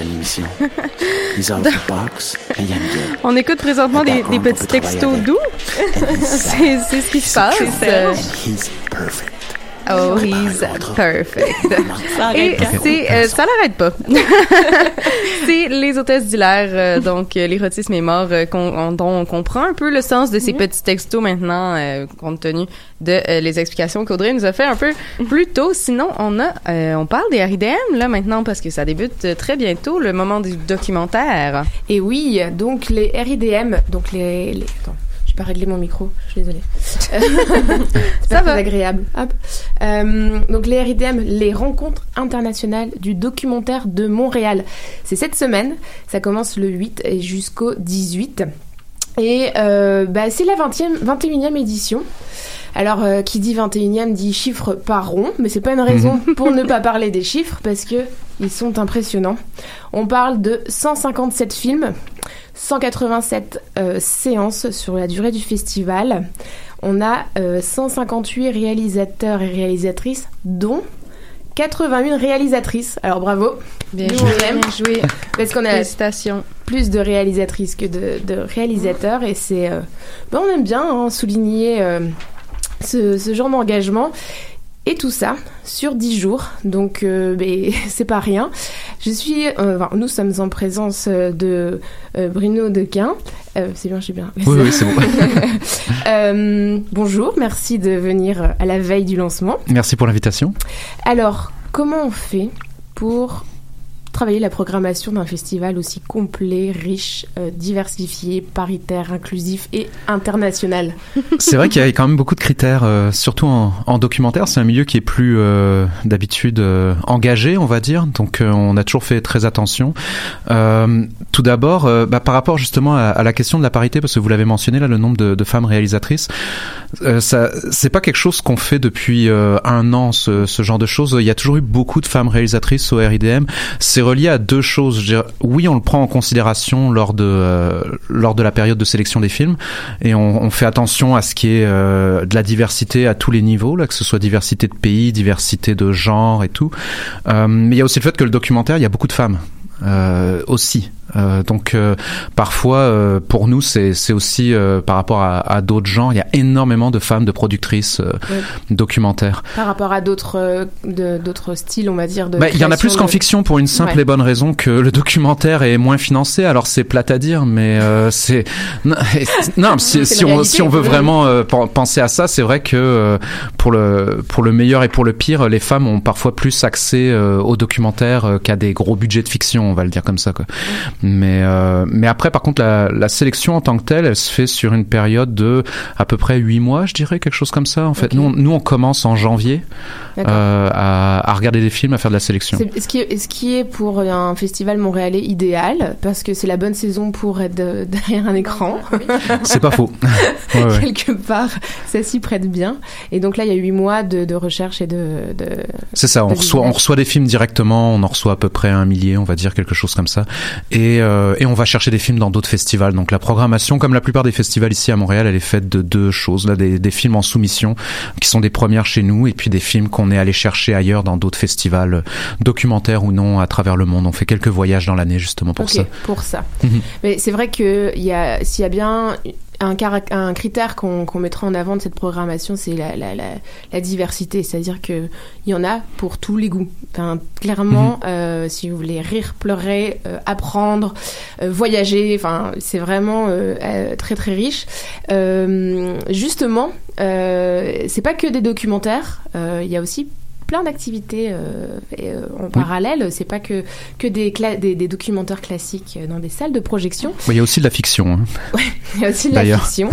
à l'émission. The box. On écoute présentement des, des petits textos doux. c'est c'est ce qui se passe. Oh, he's perfect. Ça Et c'est, euh, ça l'arrête pas. c'est les hôtesses d'hilaire, euh, donc euh, l'érotisme est mort, euh, on- dont on comprend un peu le sens de ces petits textos maintenant, euh, compte tenu de euh, les explications qu'Audrey nous a fait un peu plus tôt. Sinon, on a, on parle des RIDM là maintenant parce que ça débute très bientôt, le moment du documentaire. Et oui, donc les RIDM, donc les... les... Attends, j'ai pas réglé mon micro, je suis désolée. C'est Ça pas va. très agréable. Hop. Euh, donc les RIDM, les rencontres internationales du documentaire de Montréal. C'est cette semaine, ça commence le 8 et jusqu'au 18. Et euh, bah, c'est la 20e, 21e édition. Alors, euh, qui dit 21e dit chiffre par rond, mais c'est pas une raison pour ne pas parler des chiffres parce que ils sont impressionnants. On parle de 157 films, 187 euh, séances sur la durée du festival. On a euh, 158 réalisateurs et réalisatrices, dont 81 réalisatrices. Alors bravo. Bien Nous, joué, on aime. bien joué. Parce qu'on a plus de réalisatrices que de, de réalisateurs et c'est euh, ben, on aime bien hein, souligner euh, ce, ce genre d'engagement et tout ça sur 10 jours. Donc euh, c'est pas rien. Je suis euh, enfin, nous sommes en présence euh, de euh, Bruno Dequin. Euh, c'est bien j'ai bien. Oui, oui, c'est bon. Bonjour merci de venir à la veille du lancement. Merci pour l'invitation. alors, comment on fait pour travailler la programmation d'un festival aussi complet, riche, euh, diversifié, paritaire, inclusif et international C'est vrai qu'il y a quand même beaucoup de critères, euh, surtout en, en documentaire. C'est un milieu qui est plus euh, d'habitude engagé, on va dire. Donc on a toujours fait très attention. Tout d'abord, bah, par rapport justement à, la question de la parité, parce que vous l'avez mentionné là, le nombre de, femmes réalisatrices, ça, c'est pas quelque chose qu'on fait depuis un an. Ce, genre de choses. Il y a toujours eu beaucoup de femmes réalisatrices au RIDM. Relié à deux choses. Oui, on le prend en considération lors de euh, lors de la période de sélection des films et on, on fait attention à ce qui est euh, de la diversité à tous les niveaux, là, que ce soit diversité de pays, diversité de genre et tout. Euh, mais il y a aussi le fait que le documentaire, il y a beaucoup de femmes. Euh, aussi. Euh, donc euh, parfois euh, pour nous c'est c'est aussi euh, par rapport à, à d'autres genres il y a énormément de femmes de productrices euh, Ouais. documentaires. par rapport à d'autres d'autres styles, on va dire. de Bah, il y en a plus qu'en fiction pour une simple Ouais. et bonne raison que le documentaire est moins financé. Alors c'est plate à dire, mais euh, c'est non, si, si on si on veut vraiment euh, pen- penser à ça, c'est vrai que euh, pour le pour le meilleur et pour le pire, les femmes ont parfois plus accès euh, au documentaire euh, qu'à des gros budgets de fiction, on va le dire comme ça. Quoi. Mais euh, mais après, par contre, la, la sélection en tant que telle, elle se fait sur une période de à peu près huit mois, je dirais, quelque chose comme ça. En fait, nous on, nous on commence en janvier euh, à, à regarder des films, à faire de la sélection. C'est ce qui, est, ce qui est pour un festival montréalais idéal, parce que c'est la bonne saison pour être de- derrière un écran. C'est pas faux. Ouais, ouais. Quelque part, ça s'y prête bien. Et donc là, il y a huit mois de, de recherche et de. de... C'est ça, on reçoit, on reçoit des films directement, on en reçoit à peu près un millier, on va dire quelque chose comme ça. Et Et, euh, et on va chercher des films dans d'autres festivals. Donc la programmation, comme la plupart des festivals ici à Montréal, elle est faite de deux choses. Là, des, des films en soumission qui sont des premières chez nous, et puis des films qu'on est allé chercher ailleurs dans d'autres festivals, euh, documentaires ou non, à travers le monde. On fait quelques voyages dans l'année justement pour Ok, ça. Pour ça. Mhm. Mais c'est vrai que il y a, s'il y a bien un, critère qu'on mettra en avant de cette programmation, c'est la, la, la, la diversité. C'est-à-dire que il y en a pour tous les goûts. Enfin, clairement, euh, si vous voulez rire, pleurer, euh, apprendre, euh, voyager, enfin, c'est vraiment très très riche. Justement, c'est pas que des documentaires. Il y a aussi plein d'activités euh, euh, en parallèle. C'est pas que que des, des des documentaires classiques euh, dans des salles de projection. Il y a aussi de la fiction. hein. Il y a aussi de la fiction.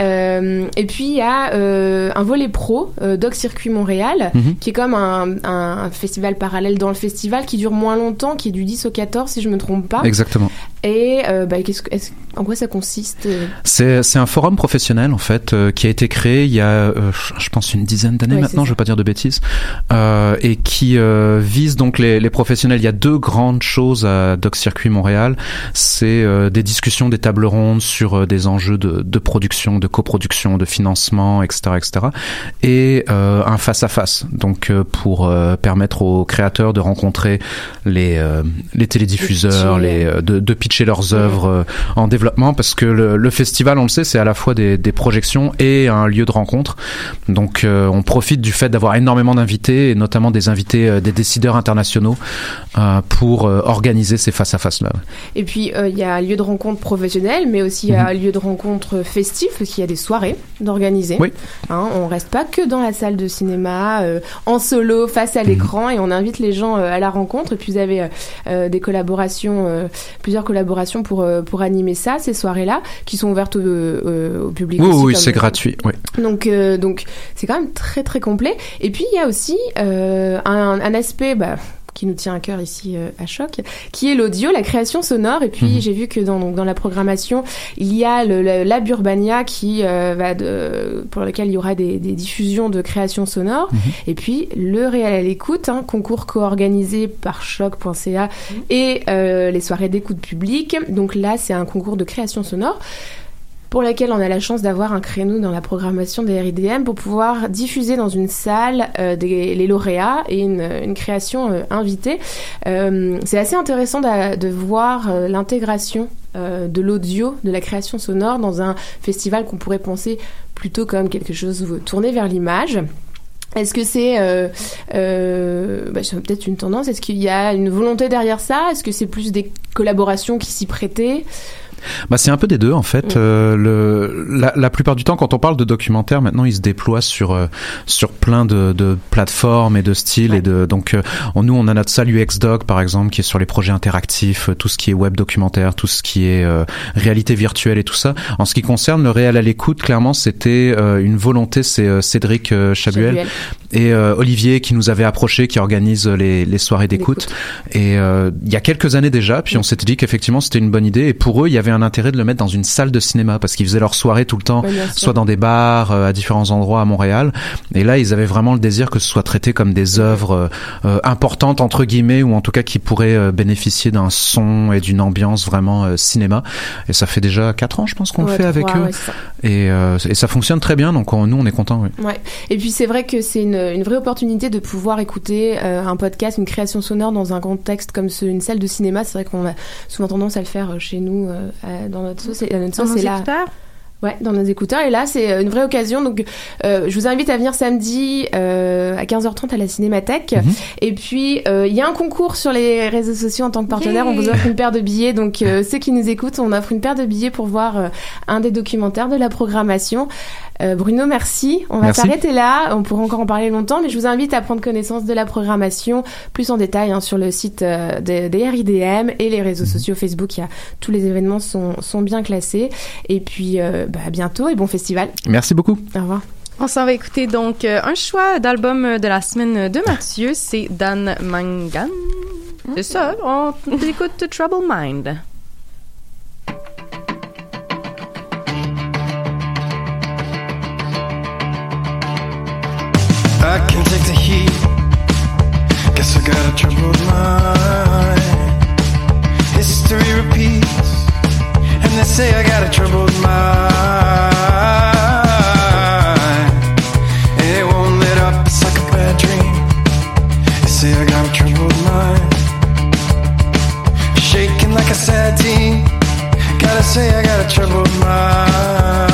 Euh, et puis il y a un volet pro, Doc Circuit Montréal, Mhm. qui est comme un, un- un festival parallèle dans le festival qui dure moins longtemps, qui est du 10 au 14 si je me trompe pas. Exactement. Et euh, bah, qu'est-ce que- en quoi ça consiste euh C'est un forum professionnel en fait euh, qui a été créé il y a euh, je pense une dizaine d'années Ouais, maintenant, je veux pas dire de bêtises, euh, et qui euh, vise donc les, les professionnels. Il y a deux grandes choses à Doc Circuit Montréal, c'est euh, des discussions, des tables rondes sur euh, des enjeux de, de production, de coproduction, de financement, etc., etc. Et euh, un face à face, donc euh, pour euh, permettre aux créateurs de rencontrer les euh, les télédiffuseurs, les euh, de, de pitcher leurs œuvres euh, en développement parce que le, le festival, on le sait, c'est à la fois des, des projections et un lieu de rencontre. Donc euh, on profite du fait d'avoir énormément d'invités et notamment des invités euh, des décideurs internationaux pour organiser ces face à face là. Et puis il y a un lieu de rencontre professionnel, mais aussi il y a un lieu de rencontre festif, parce qu'il y a des soirées d'organiser. Oui. Hein, on reste pas que dans la salle de cinéma, euh, en solo, face à l'écran, et on invite les gens euh, à la rencontre. Et puis vous avez euh, des collaborations, plusieurs collaborations pour euh, pour animer ça, ces soirées-là, qui sont ouvertes au, euh, au public. Oui, aussi, oui, c'est gratuit. Oui. donc, euh, donc c'est quand même très très complet. Et puis il y a aussi euh, un, un aspect bah, qui nous tient à cœur ici euh, à Choc, qui est l'audio, la création sonore. Et puis Mhm. j'ai vu que dans, donc, dans la programmation, il y a le, le Lab Urbania qui euh, va de, pour lequel il y aura des, des diffusions de création sonore. Mhm. Et puis le Réel à l'écoute, hein, concours co-organisé par choc.ca et euh, les soirées d'écoute publique. Donc là, c'est un concours de création sonore pour laquelle on a la chance d'avoir un créneau dans la programmation des RIDM pour pouvoir diffuser dans une salle euh, les lauréats et une, création euh, invitée. Euh, c'est assez intéressant de, voir l'intégration de l'audio, de la création sonore dans un festival qu'on pourrait penser plutôt comme quelque chose tourné vers l'image. Est-ce que c'est euh, euh, bah, peut-être une tendance? Est-ce qu'il y a une volonté derrière ça? Est-ce que c'est plus des collaborations qui s'y prêtaient? Bah, c'est un peu des deux en fait. Euh, le, la, la plupart du temps, quand on parle de documentaire, maintenant, il se déploie sur euh, sur plein de, de plateformes et de styles et de donc euh, on- nous on a notre salle UX Doc par exemple qui est sur les projets interactifs, euh, tout ce qui est web documentaire, tout ce qui est euh, réalité virtuelle et tout ça. En ce qui concerne le réel à l'écoute, clairement, c'était euh, une volonté. C'est euh, Cédric Chabuel, Chabuel. et euh, Olivier qui nous avait approché, qui organise les, les soirées d'écoute. Et euh, il y a quelques années déjà, puis on s'était dit qu'effectivement c'était une bonne idée. Et pour eux, il y avait un intérêt de le mettre dans une salle de cinéma parce qu'ils faisaient leurs soirées tout le temps, soit dans des bars, euh, à différents endroits à Montréal. Et là, ils avaient vraiment le désir que ce soit traité comme des œuvres euh, euh, importantes entre guillemets, ou en tout cas qui pourraient euh, bénéficier d'un son et d'une ambiance vraiment euh, cinéma. Et ça fait déjà quatre ans, je pense, qu'on le fait avec eux. ouais, et, et ça fonctionne très bien. Donc on- nous, on est contents. Oui. Et puis c'est vrai que c'est une, une vraie opportunité de pouvoir écouter un podcast, une création sonore dans un contexte comme ce, une salle de cinéma. C'est vrai qu'on a souvent tendance à le faire chez nous dans notre sauce. Et notre Dans sauce, nos c'est là. écouteurs Ouais, dans nos écouteurs. Et là, c'est euh, une vraie occasion. Donc, euh, je vous invite à venir samedi euh, à 15h30 à la Cinémathèque. Mhm. Et puis, euh, il y a un concours sur les réseaux sociaux en tant que partenaire. Yay On vous offre une paire de billets. Donc, euh, ceux qui nous écoutent, on offre une paire de billets pour voir euh, un des documentaires de la programmation. Euh, Bruno, merci. On va Merci. s'arrêter là. On pourra encore en parler longtemps, mais je vous invite à prendre connaissance de la programmation plus en détail hein, sur le site euh, des, des RIDM et les réseaux sociaux Facebook. Il y a, tous les événements sont, sont bien classés. Et puis, euh, bah, à bientôt et bon festival. Merci beaucoup. Au revoir. On s'en va écouter donc un choix d'album de la semaine de Mathieu, c'est Dan Mangan. C'est ça, on écoute Trouble Mind. Guess I got a troubled mind. History repeats. got a troubled mind. And it won't let up, it's like a bad dream. You say I got a troubled mind. Shaking like a sad teen. Gotta say I got a troubled mind.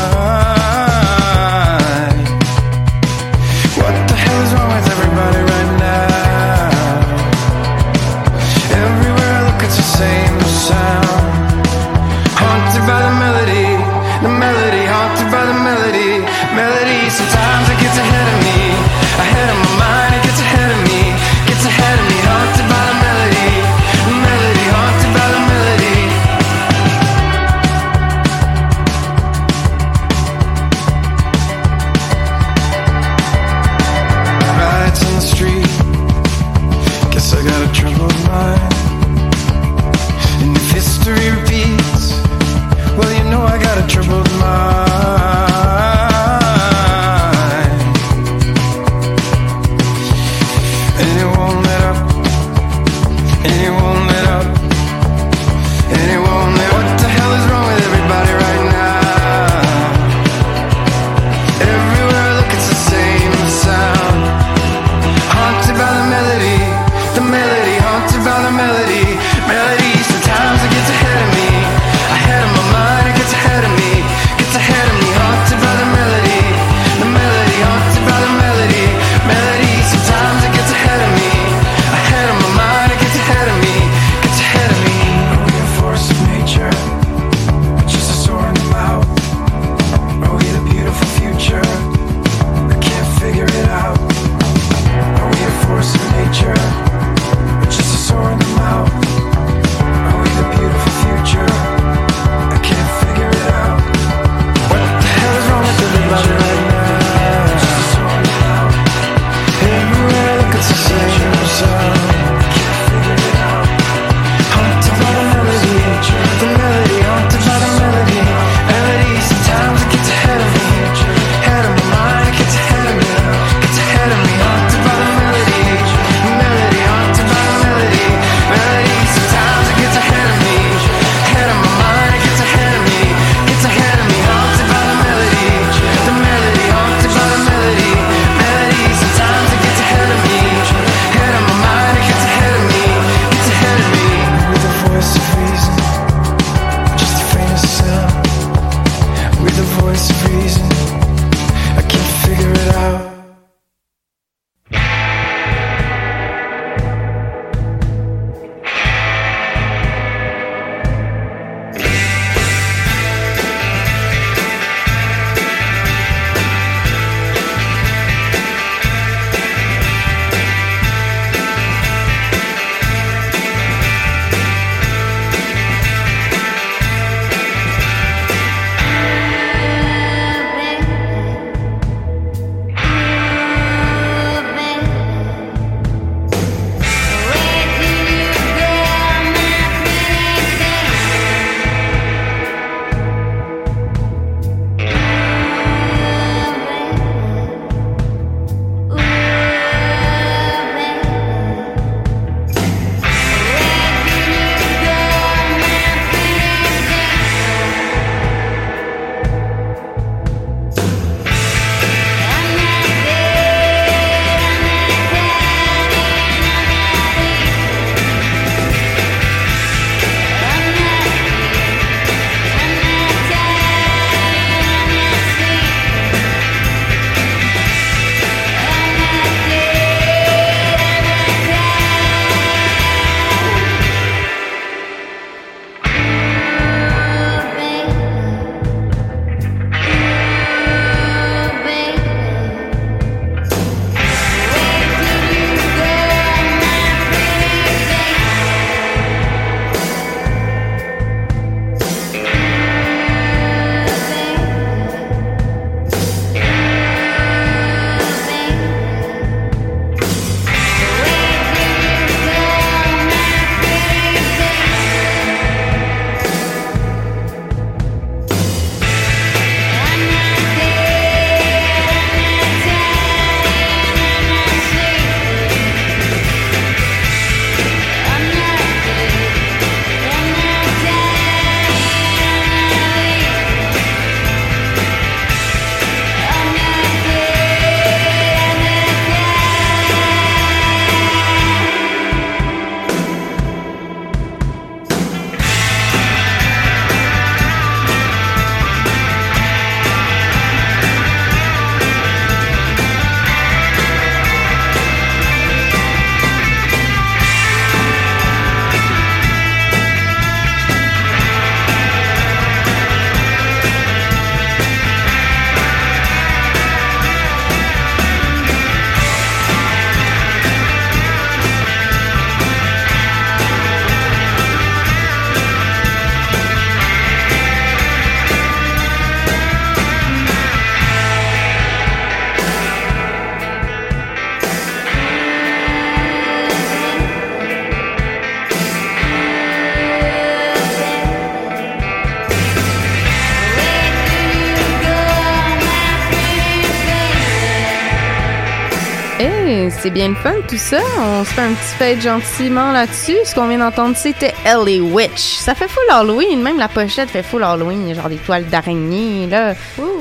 Bien le fun tout ça. On se fait un petit fête gentiment là-dessus. Ce qu'on vient d'entendre, c'était Ellie Witch. Ça fait full Halloween, même la pochette fait full Halloween, genre des toiles d'araignée là.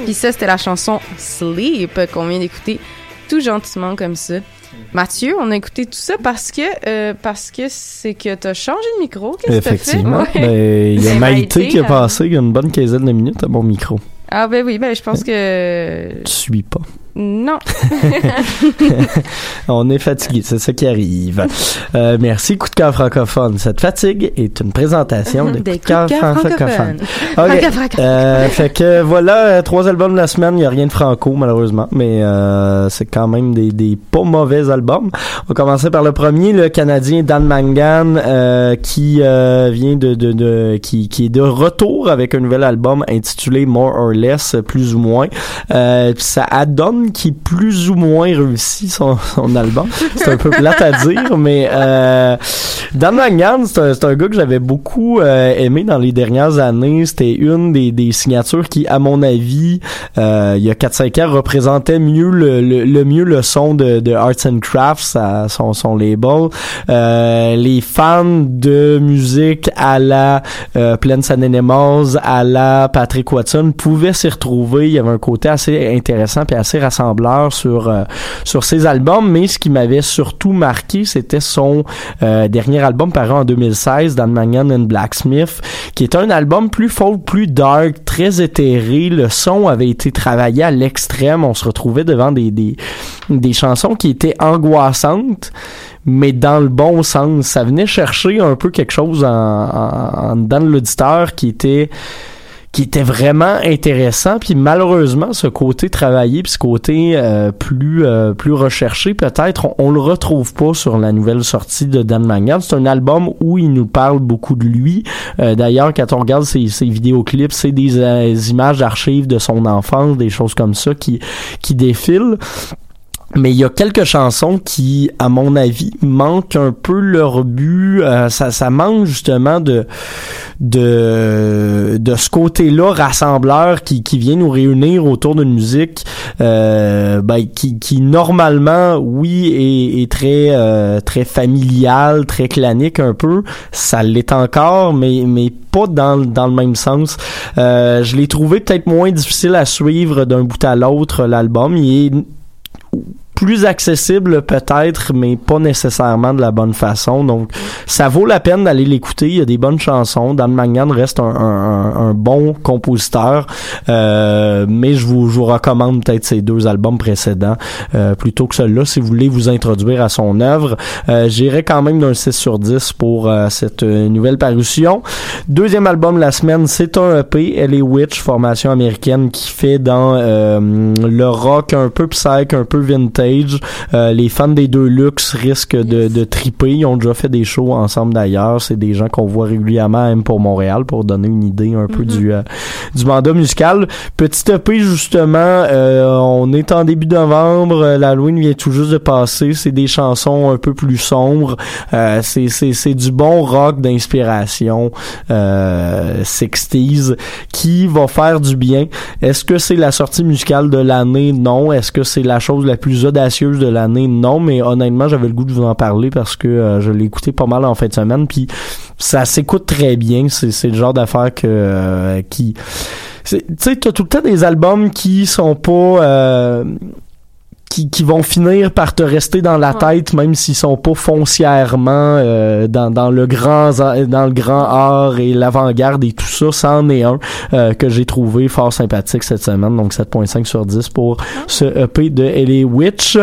Puis ça, c'était la chanson Sleep qu'on vient d'écouter tout gentiment comme ça. Mathieu, on a écouté tout ça parce que euh, parce que c'est que t'as changé de micro. Qu'est-ce que t'as fait? Effectivement. Ouais. Ben, il y a Maïté qui a euh, passé une bonne quinzaine de minutes à mon micro. Ah ben oui, ben je pense que Tu suis pas. Non. On est fatigué, c'est ça qui arrive. Euh, merci, coup de cœur francophone. Cette fatigue est une présentation de Des coup de cœur francophone. francophones. Ok. Franco- franco- Euh, fait que voilà, euh, trois albums de la semaine. Il n'y a rien de franco, malheureusement, mais euh, c'est quand même des, des pas mauvais albums. On va commencer par le premier, le Canadien Dan Mangan, euh, qui euh, vient de, de, de qui, qui est de retour avec un nouvel album intitulé More or Less, plus ou moins. Euh, ça adonne qui est plus ou moins réussi son, album. C'est un peu plate à dire, mais euh, Dan Mangan, c'est un, gars que j'avais beaucoup euh, aimé dans les dernières années. C'était une des, signatures qui, à mon avis, euh, il y a 4-5 ans, représentait mieux le, mieux le son de, Arts and Crafts, son, label. Euh, les fans de musique à la euh, Plains and Animals, à la Patrick Watson pouvaient s'y retrouver. Il y avait un côté assez intéressant puis assez rassembleur sur euh, sur ses albums. Mais ce qui m'avait surtout marqué, c'était son euh, dernier album paru en 2016, Dan Mangan and Blacksmith, qui est un album plus folk, plus dark, très éthéré. Le son avait été travaillé à l'extrême. On se retrouvait devant des, des, des chansons qui étaient angoissantes mais dans le bon sens. Ça venait chercher un peu quelque chose en, de l'auditeur qui était qui était vraiment intéressant. Puis malheureusement ce côté travaillé puis ce côté euh, plus euh, plus recherché peut-être on, le retrouve pas sur la nouvelle sortie de Dan Mangan c'est un album où il nous parle beaucoup de lui. Euh, d'ailleurs quand on regarde ses, ses vidéoclips c'est des, images d'archives de son enfance des choses comme ça qui qui défilent mais il y a quelques chansons qui, à mon avis, manquent un peu leur but. Euh, ça, ça manque justement de de de ce côté-là rassembleur qui, qui vient nous réunir autour d'une musique euh, ben, qui, qui normalement, oui, est, est très euh, très familiale, très clanique un peu. Ça l'est encore, mais mais pas dans, dans le même sens. Euh, je l'ai trouvé peut-être moins difficile à suivre d'un bout à l'autre l'album. Il est plus accessible peut-être, mais pas nécessairement de la bonne façon. Donc, ça vaut la peine d'aller l'écouter. Il y a des bonnes chansons. Dan Mangan reste un, un- un bon compositeur, euh, mais je vous, je vous recommande peut-être ses deux albums précédents euh, plutôt que celui-là si vous voulez vous introduire à son œuvre. Euh, J'irai quand même d'un 6 sur 10 pour euh, cette nouvelle parution. Deuxième album la semaine, c'est un EP, Elle Witch, formation américaine qui fait dans euh, le rock un peu psych, un peu vintage. Euh, les fans des deux luxe risquent de, de triper. Ils ont déjà fait des shows ensemble d'ailleurs. C'est des gens qu'on voit régulièrement même pour Montréal pour donner une idée un peu du, euh, du mandat musical. Petit EP justement, euh, on est en début novembre, l'Halloween vient tout juste de passer. C'est des chansons un peu plus sombres. Euh, c'est du bon rock d'inspiration euh, 60s qui va faire du bien. Est-ce que c'est la sortie musicale de l'année? Non. Est-ce que c'est la chose la plus audacieuse de l'année? Non. Mais honnêtement, j'avais le goût de vous en parler parce que euh, je l'ai écouté pas mal en fin de semaine. Puis ça s'écoute très bien. C'est, le genre d'affaire que euh, qui tu sais, t'as tout le temps des albums qui sont pas euh, qui, qui vont finir par te rester dans la tête même s'ils sont pas foncièrement euh, dans, dans le grand dans le grand art et l'avant-garde et tout ça c'en est un euh, que j'ai trouvé fort sympathique cette semaine. Donc 7.5 sur 10 pour ce EP de Ellie Witch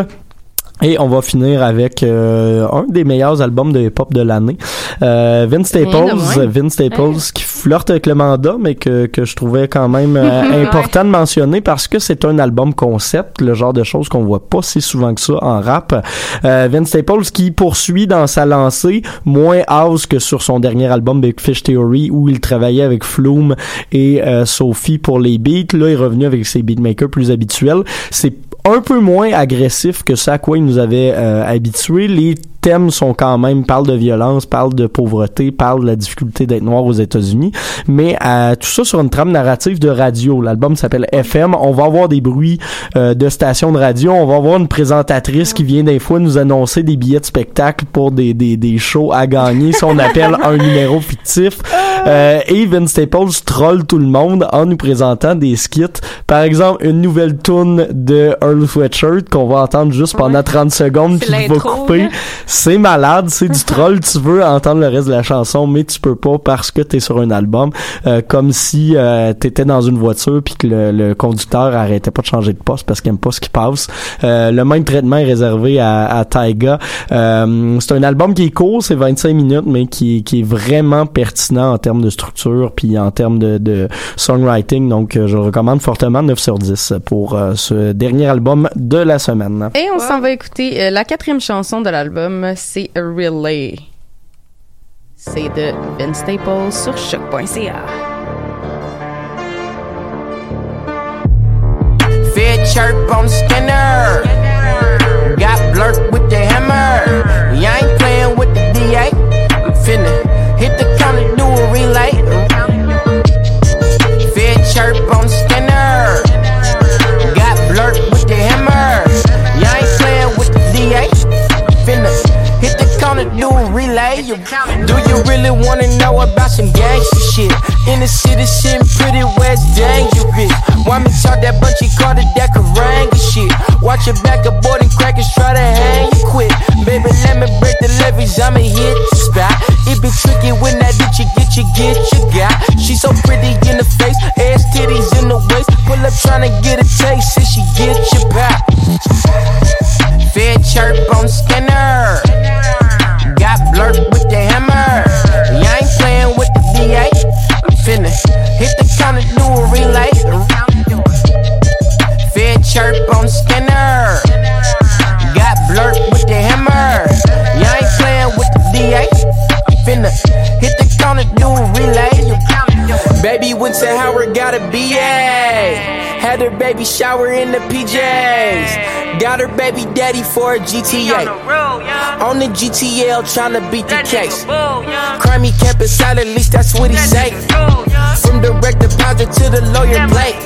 et on va finir avec euh, un des meilleurs albums de hip-hop de l'année. Euh, Vince Staples. Vince Staples qui flirte avec le mandat, mais que, que je trouvais quand même euh, important de mentionner parce que c'est un album concept, le genre de choses qu'on voit pas si souvent que ça en rap. Euh, Vince Staples qui poursuit dans sa lancée, moins house que sur son dernier album Big Fish Theory où il travaillait avec Flume et euh, Sophie pour les beats. Là, il est revenu avec ses beatmakers plus habituels. C'est un peu moins agressif que ça à quoi il nous avait euh, habitués. Les thèmes sont quand même parlent de violence, parlent de pauvreté, parlent de la difficulté d'être noir aux États-Unis, mais euh, tout ça sur une trame narrative de radio. L'album s'appelle FM. On va avoir des bruits euh, de stations de radio. On va avoir une présentatrice qui vient des fois nous annoncer des billets de spectacle pour des, des, des shows à gagner si on appelle un numéro fictif. Euh, et Vince Staples troll tout le monde en nous présentant des skits. Par exemple, une nouvelle tune de Earl Sweatshirt qu'on va entendre juste pendant 30 secondes il va couper. C'est malade, c'est du troll. Tu veux entendre le reste de la chanson, mais tu peux pas parce que t'es sur un album. Euh, comme si euh, t'étais dans une voiture puis que le, le conducteur arrêtait pas de changer de poste parce qu'il aime pas ce qui passe. Euh, le même traitement est réservé à, à Taiga. Euh, c'est un album qui est court, c'est 25 minutes, mais qui, qui est vraiment pertinent en termes de structure puis en termes de, de songwriting. Donc, euh, je le recommande fortement 9 sur 10 pour euh, ce dernier album de la semaine. Et on s'en va écouter euh, la quatrième chanson de l'album, c'est Relay. C'est de Ben Staples sur choc.ca. Fed chirp on scanner. Got blurk with the hammer. You ain't playing with the Do you really wanna know about some gangster shit? In the city, sitting pretty west, dangerous. Want me talk that bunch, he called it that Karanga shit. Watch your back, aboard and crackers try to hang you quick. Baby, let me break the levees, I'ma hit the spot. It be tricky when that bitch you get, you get, you got. She so pretty in the face, ass titties in the waist. Pull up tryna get a taste, and she get your back. Fed chirp on scanner. Got blurk with the hammer. You ain't playing with the DA. I'm finna hit the counter, do a relay. Fed chirp on scanner. Got blurk with the hammer. You ain't playing with the DA. I'm finna hit the counter, do a relay. Baby went to Howard, got a BA. Had her baby shower in the PJs. Got her baby daddy for a GTA. On the GTL tryna beat the case. Crimey kept it silent, at least that's what he say. From direct deposit to the lawyer Blake.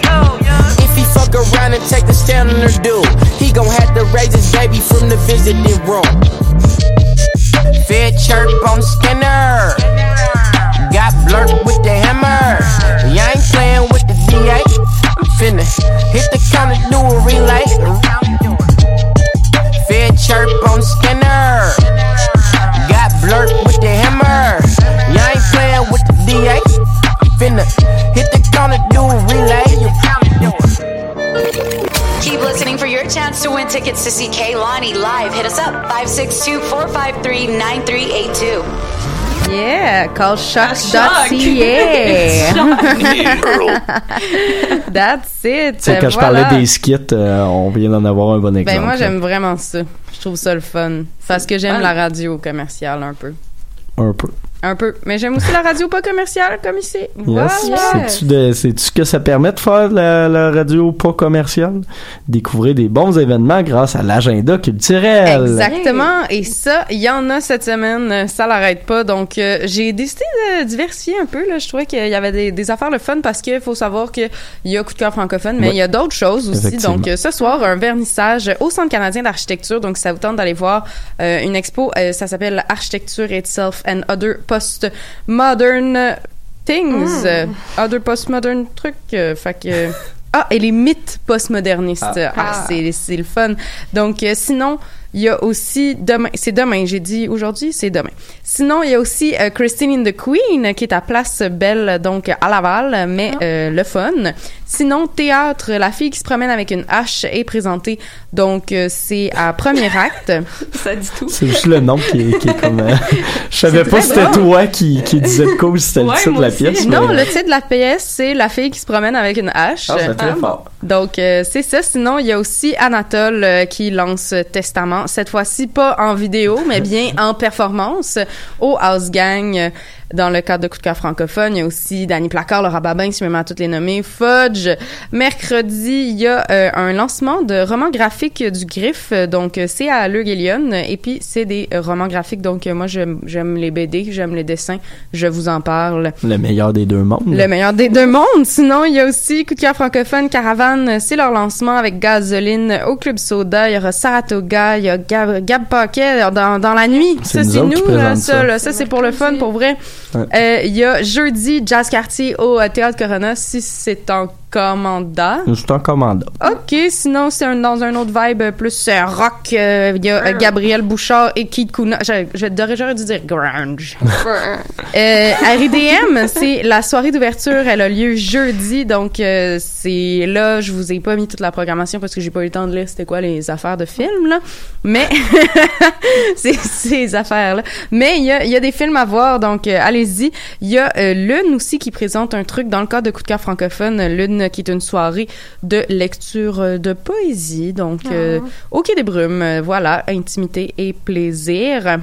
If he fuck around and take the stand on her dude, he gon' have to raise his baby from the visiting room. Fed chirp on scanner. Hit the counter, do a relay. Fed chirp on scanner. Got blurk with the hammer. You ain't playing with the DA. I'm finna hit the counter, do a relay. Keep listening for your chance to win tickets to see Kaylani live. Hit us up 562 453 9382. Yeah, call shock.ca. That's it. C'est quand je parlais des skits, euh, on vient d'en avoir un bon exemple. Ben moi j'aime vraiment ça. Je trouve ça le fun parce que j'aime la radio commerciale un peu. un peu. Un peu, mais j'aime aussi la radio pas commerciale comme ici. Voilà. Yes. C'est-tu ce que ça permet de faire la, la radio pas commerciale? Découvrir des bons événements grâce à l'agenda culturel. Exactement. Et ça, il y en a cette semaine. Ça l'arrête pas. Donc, euh, j'ai décidé de diversifier un peu. Là. Je trouvais qu'il y avait des, des affaires le fun parce qu'il faut savoir qu'il y a coup de cœur francophone, mais Ouais. il y a d'autres choses aussi. Donc, euh, ce soir, un vernissage au Centre canadien d'architecture. Donc, ça vous tente d'aller voir euh, une expo. euh, ça s'appelle Architecture Itself and Other Post-Modern Things. Mm. Euh, other Post-Modern trucs. euh, fait que... Ah, et les mythes postmodernistes. Ah. Ah, Ah. c'est le fun. Donc, euh, sinon, il y a aussi demain. C'est demain, j'ai dit aujourd'hui, c'est demain. Sinon, il y a aussi euh, Christine in the Queen, qui est à Place Belle, donc à Laval, mais euh, le fun. Sinon, théâtre, La fille qui se promène avec une hache est présentée. Donc, euh, c'est à premier acte. Ça dit tout. C'est juste le nom qui est, qui est comme. euh, je savais pas si c'était toi qui, qui disais de quoi ou si c'était le titre de la pièce. Non, mais- le titre de la pièce, c'est La fille qui se promène avec une hache. Ah, c'est très fort. Donc, euh, c'est ça. Sinon, il y a aussi Anatole euh, qui lance Testament. Cette fois-ci, pas en vidéo, mais bien en performance au House Gang. Dans le cadre de Coup de cœur francophone. Il y a aussi Danny Placard, Laura Babin, si je me mets à toutes les nommer, Fudge. Mercredi, il y a euh, un lancement de romans graphiques du Griff. Donc, euh, c'est à Le Guillion. Et puis, c'est des euh, romans graphiques. Donc, euh, moi, j'aime les BD, j'aime les dessins. Je vous en parle. Le meilleur des deux mondes. Le meilleur des deux mondes. Sinon, il y a aussi Coup de cœur francophone, Caravane. C'est leur lancement avec Gasoline au Club Soda. Il y aura Saratoga. Il y a Gab, Gab Paquet dans, dans la nuit. Ça, nous c'est autres qui nous, là, ça. là. Ça, c'est pour le fun, pour vrai. Euh, Il y a jeudi Jazz Quartier au euh, Théâtre Corona si c'est en commandant. C'est en commande. OK, sinon c'est un- dans un autre vibe euh, plus euh, rock. euh, Il y a euh, Gabriel Bouchard et Keith Kuna. J'aurais dû dire grunge. Euh, RIDM, c'est la soirée d'ouverture. Elle a lieu jeudi, donc euh, c'est là. Je vous ai pas mis toute la programmation parce que j'ai pas eu le temps de lire c'était quoi les affaires de films là. Mais c'est ces affaires là. Mais il y a, y a des films à voir, donc euh, allez-y. Il y a euh, Lune aussi qui présente un truc dans le cadre de Coup de cœur francophone. Lune qui est une soirée de lecture euh, de poésie, donc euh, au Quai des Brumes. Euh, voilà, intimité et plaisir.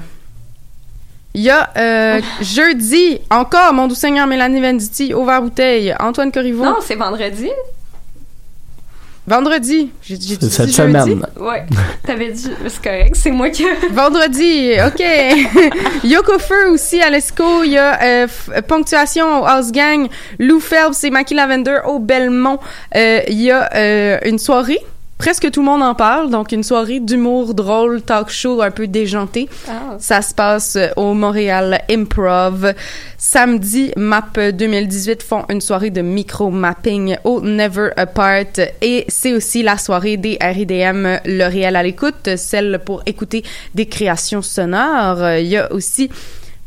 Il y a euh, jeudi, encore, mon doux seigneur Mélanie Venditti, au verre bouteille, Antoine Corriveau. Non, c'est vendredi. Vendredi. J'ai dit cette semaine. Ouais. T'avais dit, c'est correct, c'est moi qui. Vendredi, OK. Yoko Feu aussi à l'ESCO. Il y a euh, Ponctuation au House Gang. Lou Phelps et Mackie Lavender au Belmont. Euh, Il y a euh, une soirée. Presque tout le monde en parle, donc une soirée d'humour drôle, talk show un peu déjanté. Ah. Ça se passe euh, au Montréal Improv. Samedi, MAP 2018 font une soirée de micro-mapping au Never Apart. Et c'est aussi la soirée des RIDM Le Réel à l'écoute, celle pour écouter des créations sonores. Euh, Il y a aussi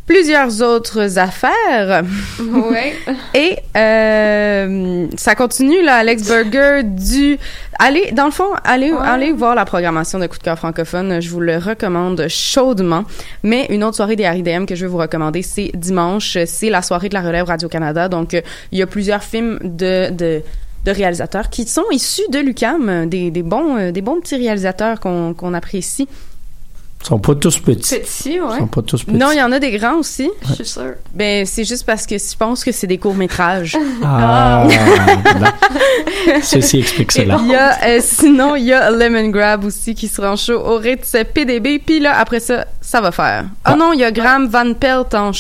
plusieurs autres affaires. Ouais. Et euh, ça continue là, Alex Burger du allez dans le fond allez allez voir la programmation de Coup de cœur francophone, je vous le recommande chaudement. Mais une autre soirée des RIDM que je vais vous recommander, c'est dimanche, c'est la soirée de la relève Radio Canada. Donc euh, il y a plusieurs films de de de réalisateurs qui sont issus de l'UCAM, des, des bons euh, des bons petits réalisateurs qu'on qu'on apprécie. Ils sont pas tous petits. Petit, Ils ouais. sont pas tous petits. Non, il y en a des grands aussi. Je suis sûre. Ben c'est juste parce que je pense que c'est des courts-métrages. Ah, bon. Ceci explique cela. Il y a, euh, sinon, il y a Lemon Grab aussi qui sera en show au Ritz PDB. Puis là, après ça, ça va faire. Ah non, il y a Graham Van Pelt en, en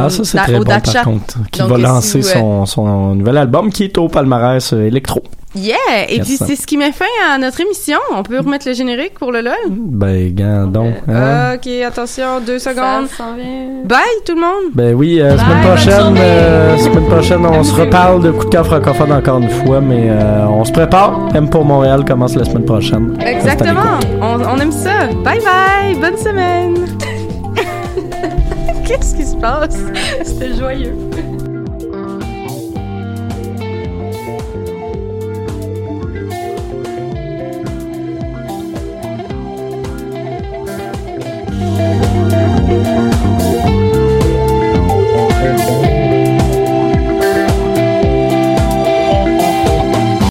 Ah, ça, c'est da- très au bon, Dacha. par contre. Qui Donc, va lancer son, son nouvel album qui est au palmarès euh, électro. Yeah! Et puis, 400. c'est ce qui met fin à notre émission. On peut remettre le générique pour le LOL? Ben, gars, donc. hein? Ok, attention, deux secondes. Ça s'en vient. Bye, tout le monde! Ben oui, euh, Bye, semaine prochaine, euh, semaine prochaine, on se reparle de coup de cœur francophone encore une fois, mais euh, on se prépare. M pour Montréal commence la semaine prochaine. Exactement! On, on aime ça! Bye bye! Bonne semaine! Qu'est-ce qui se passe? C'était joyeux.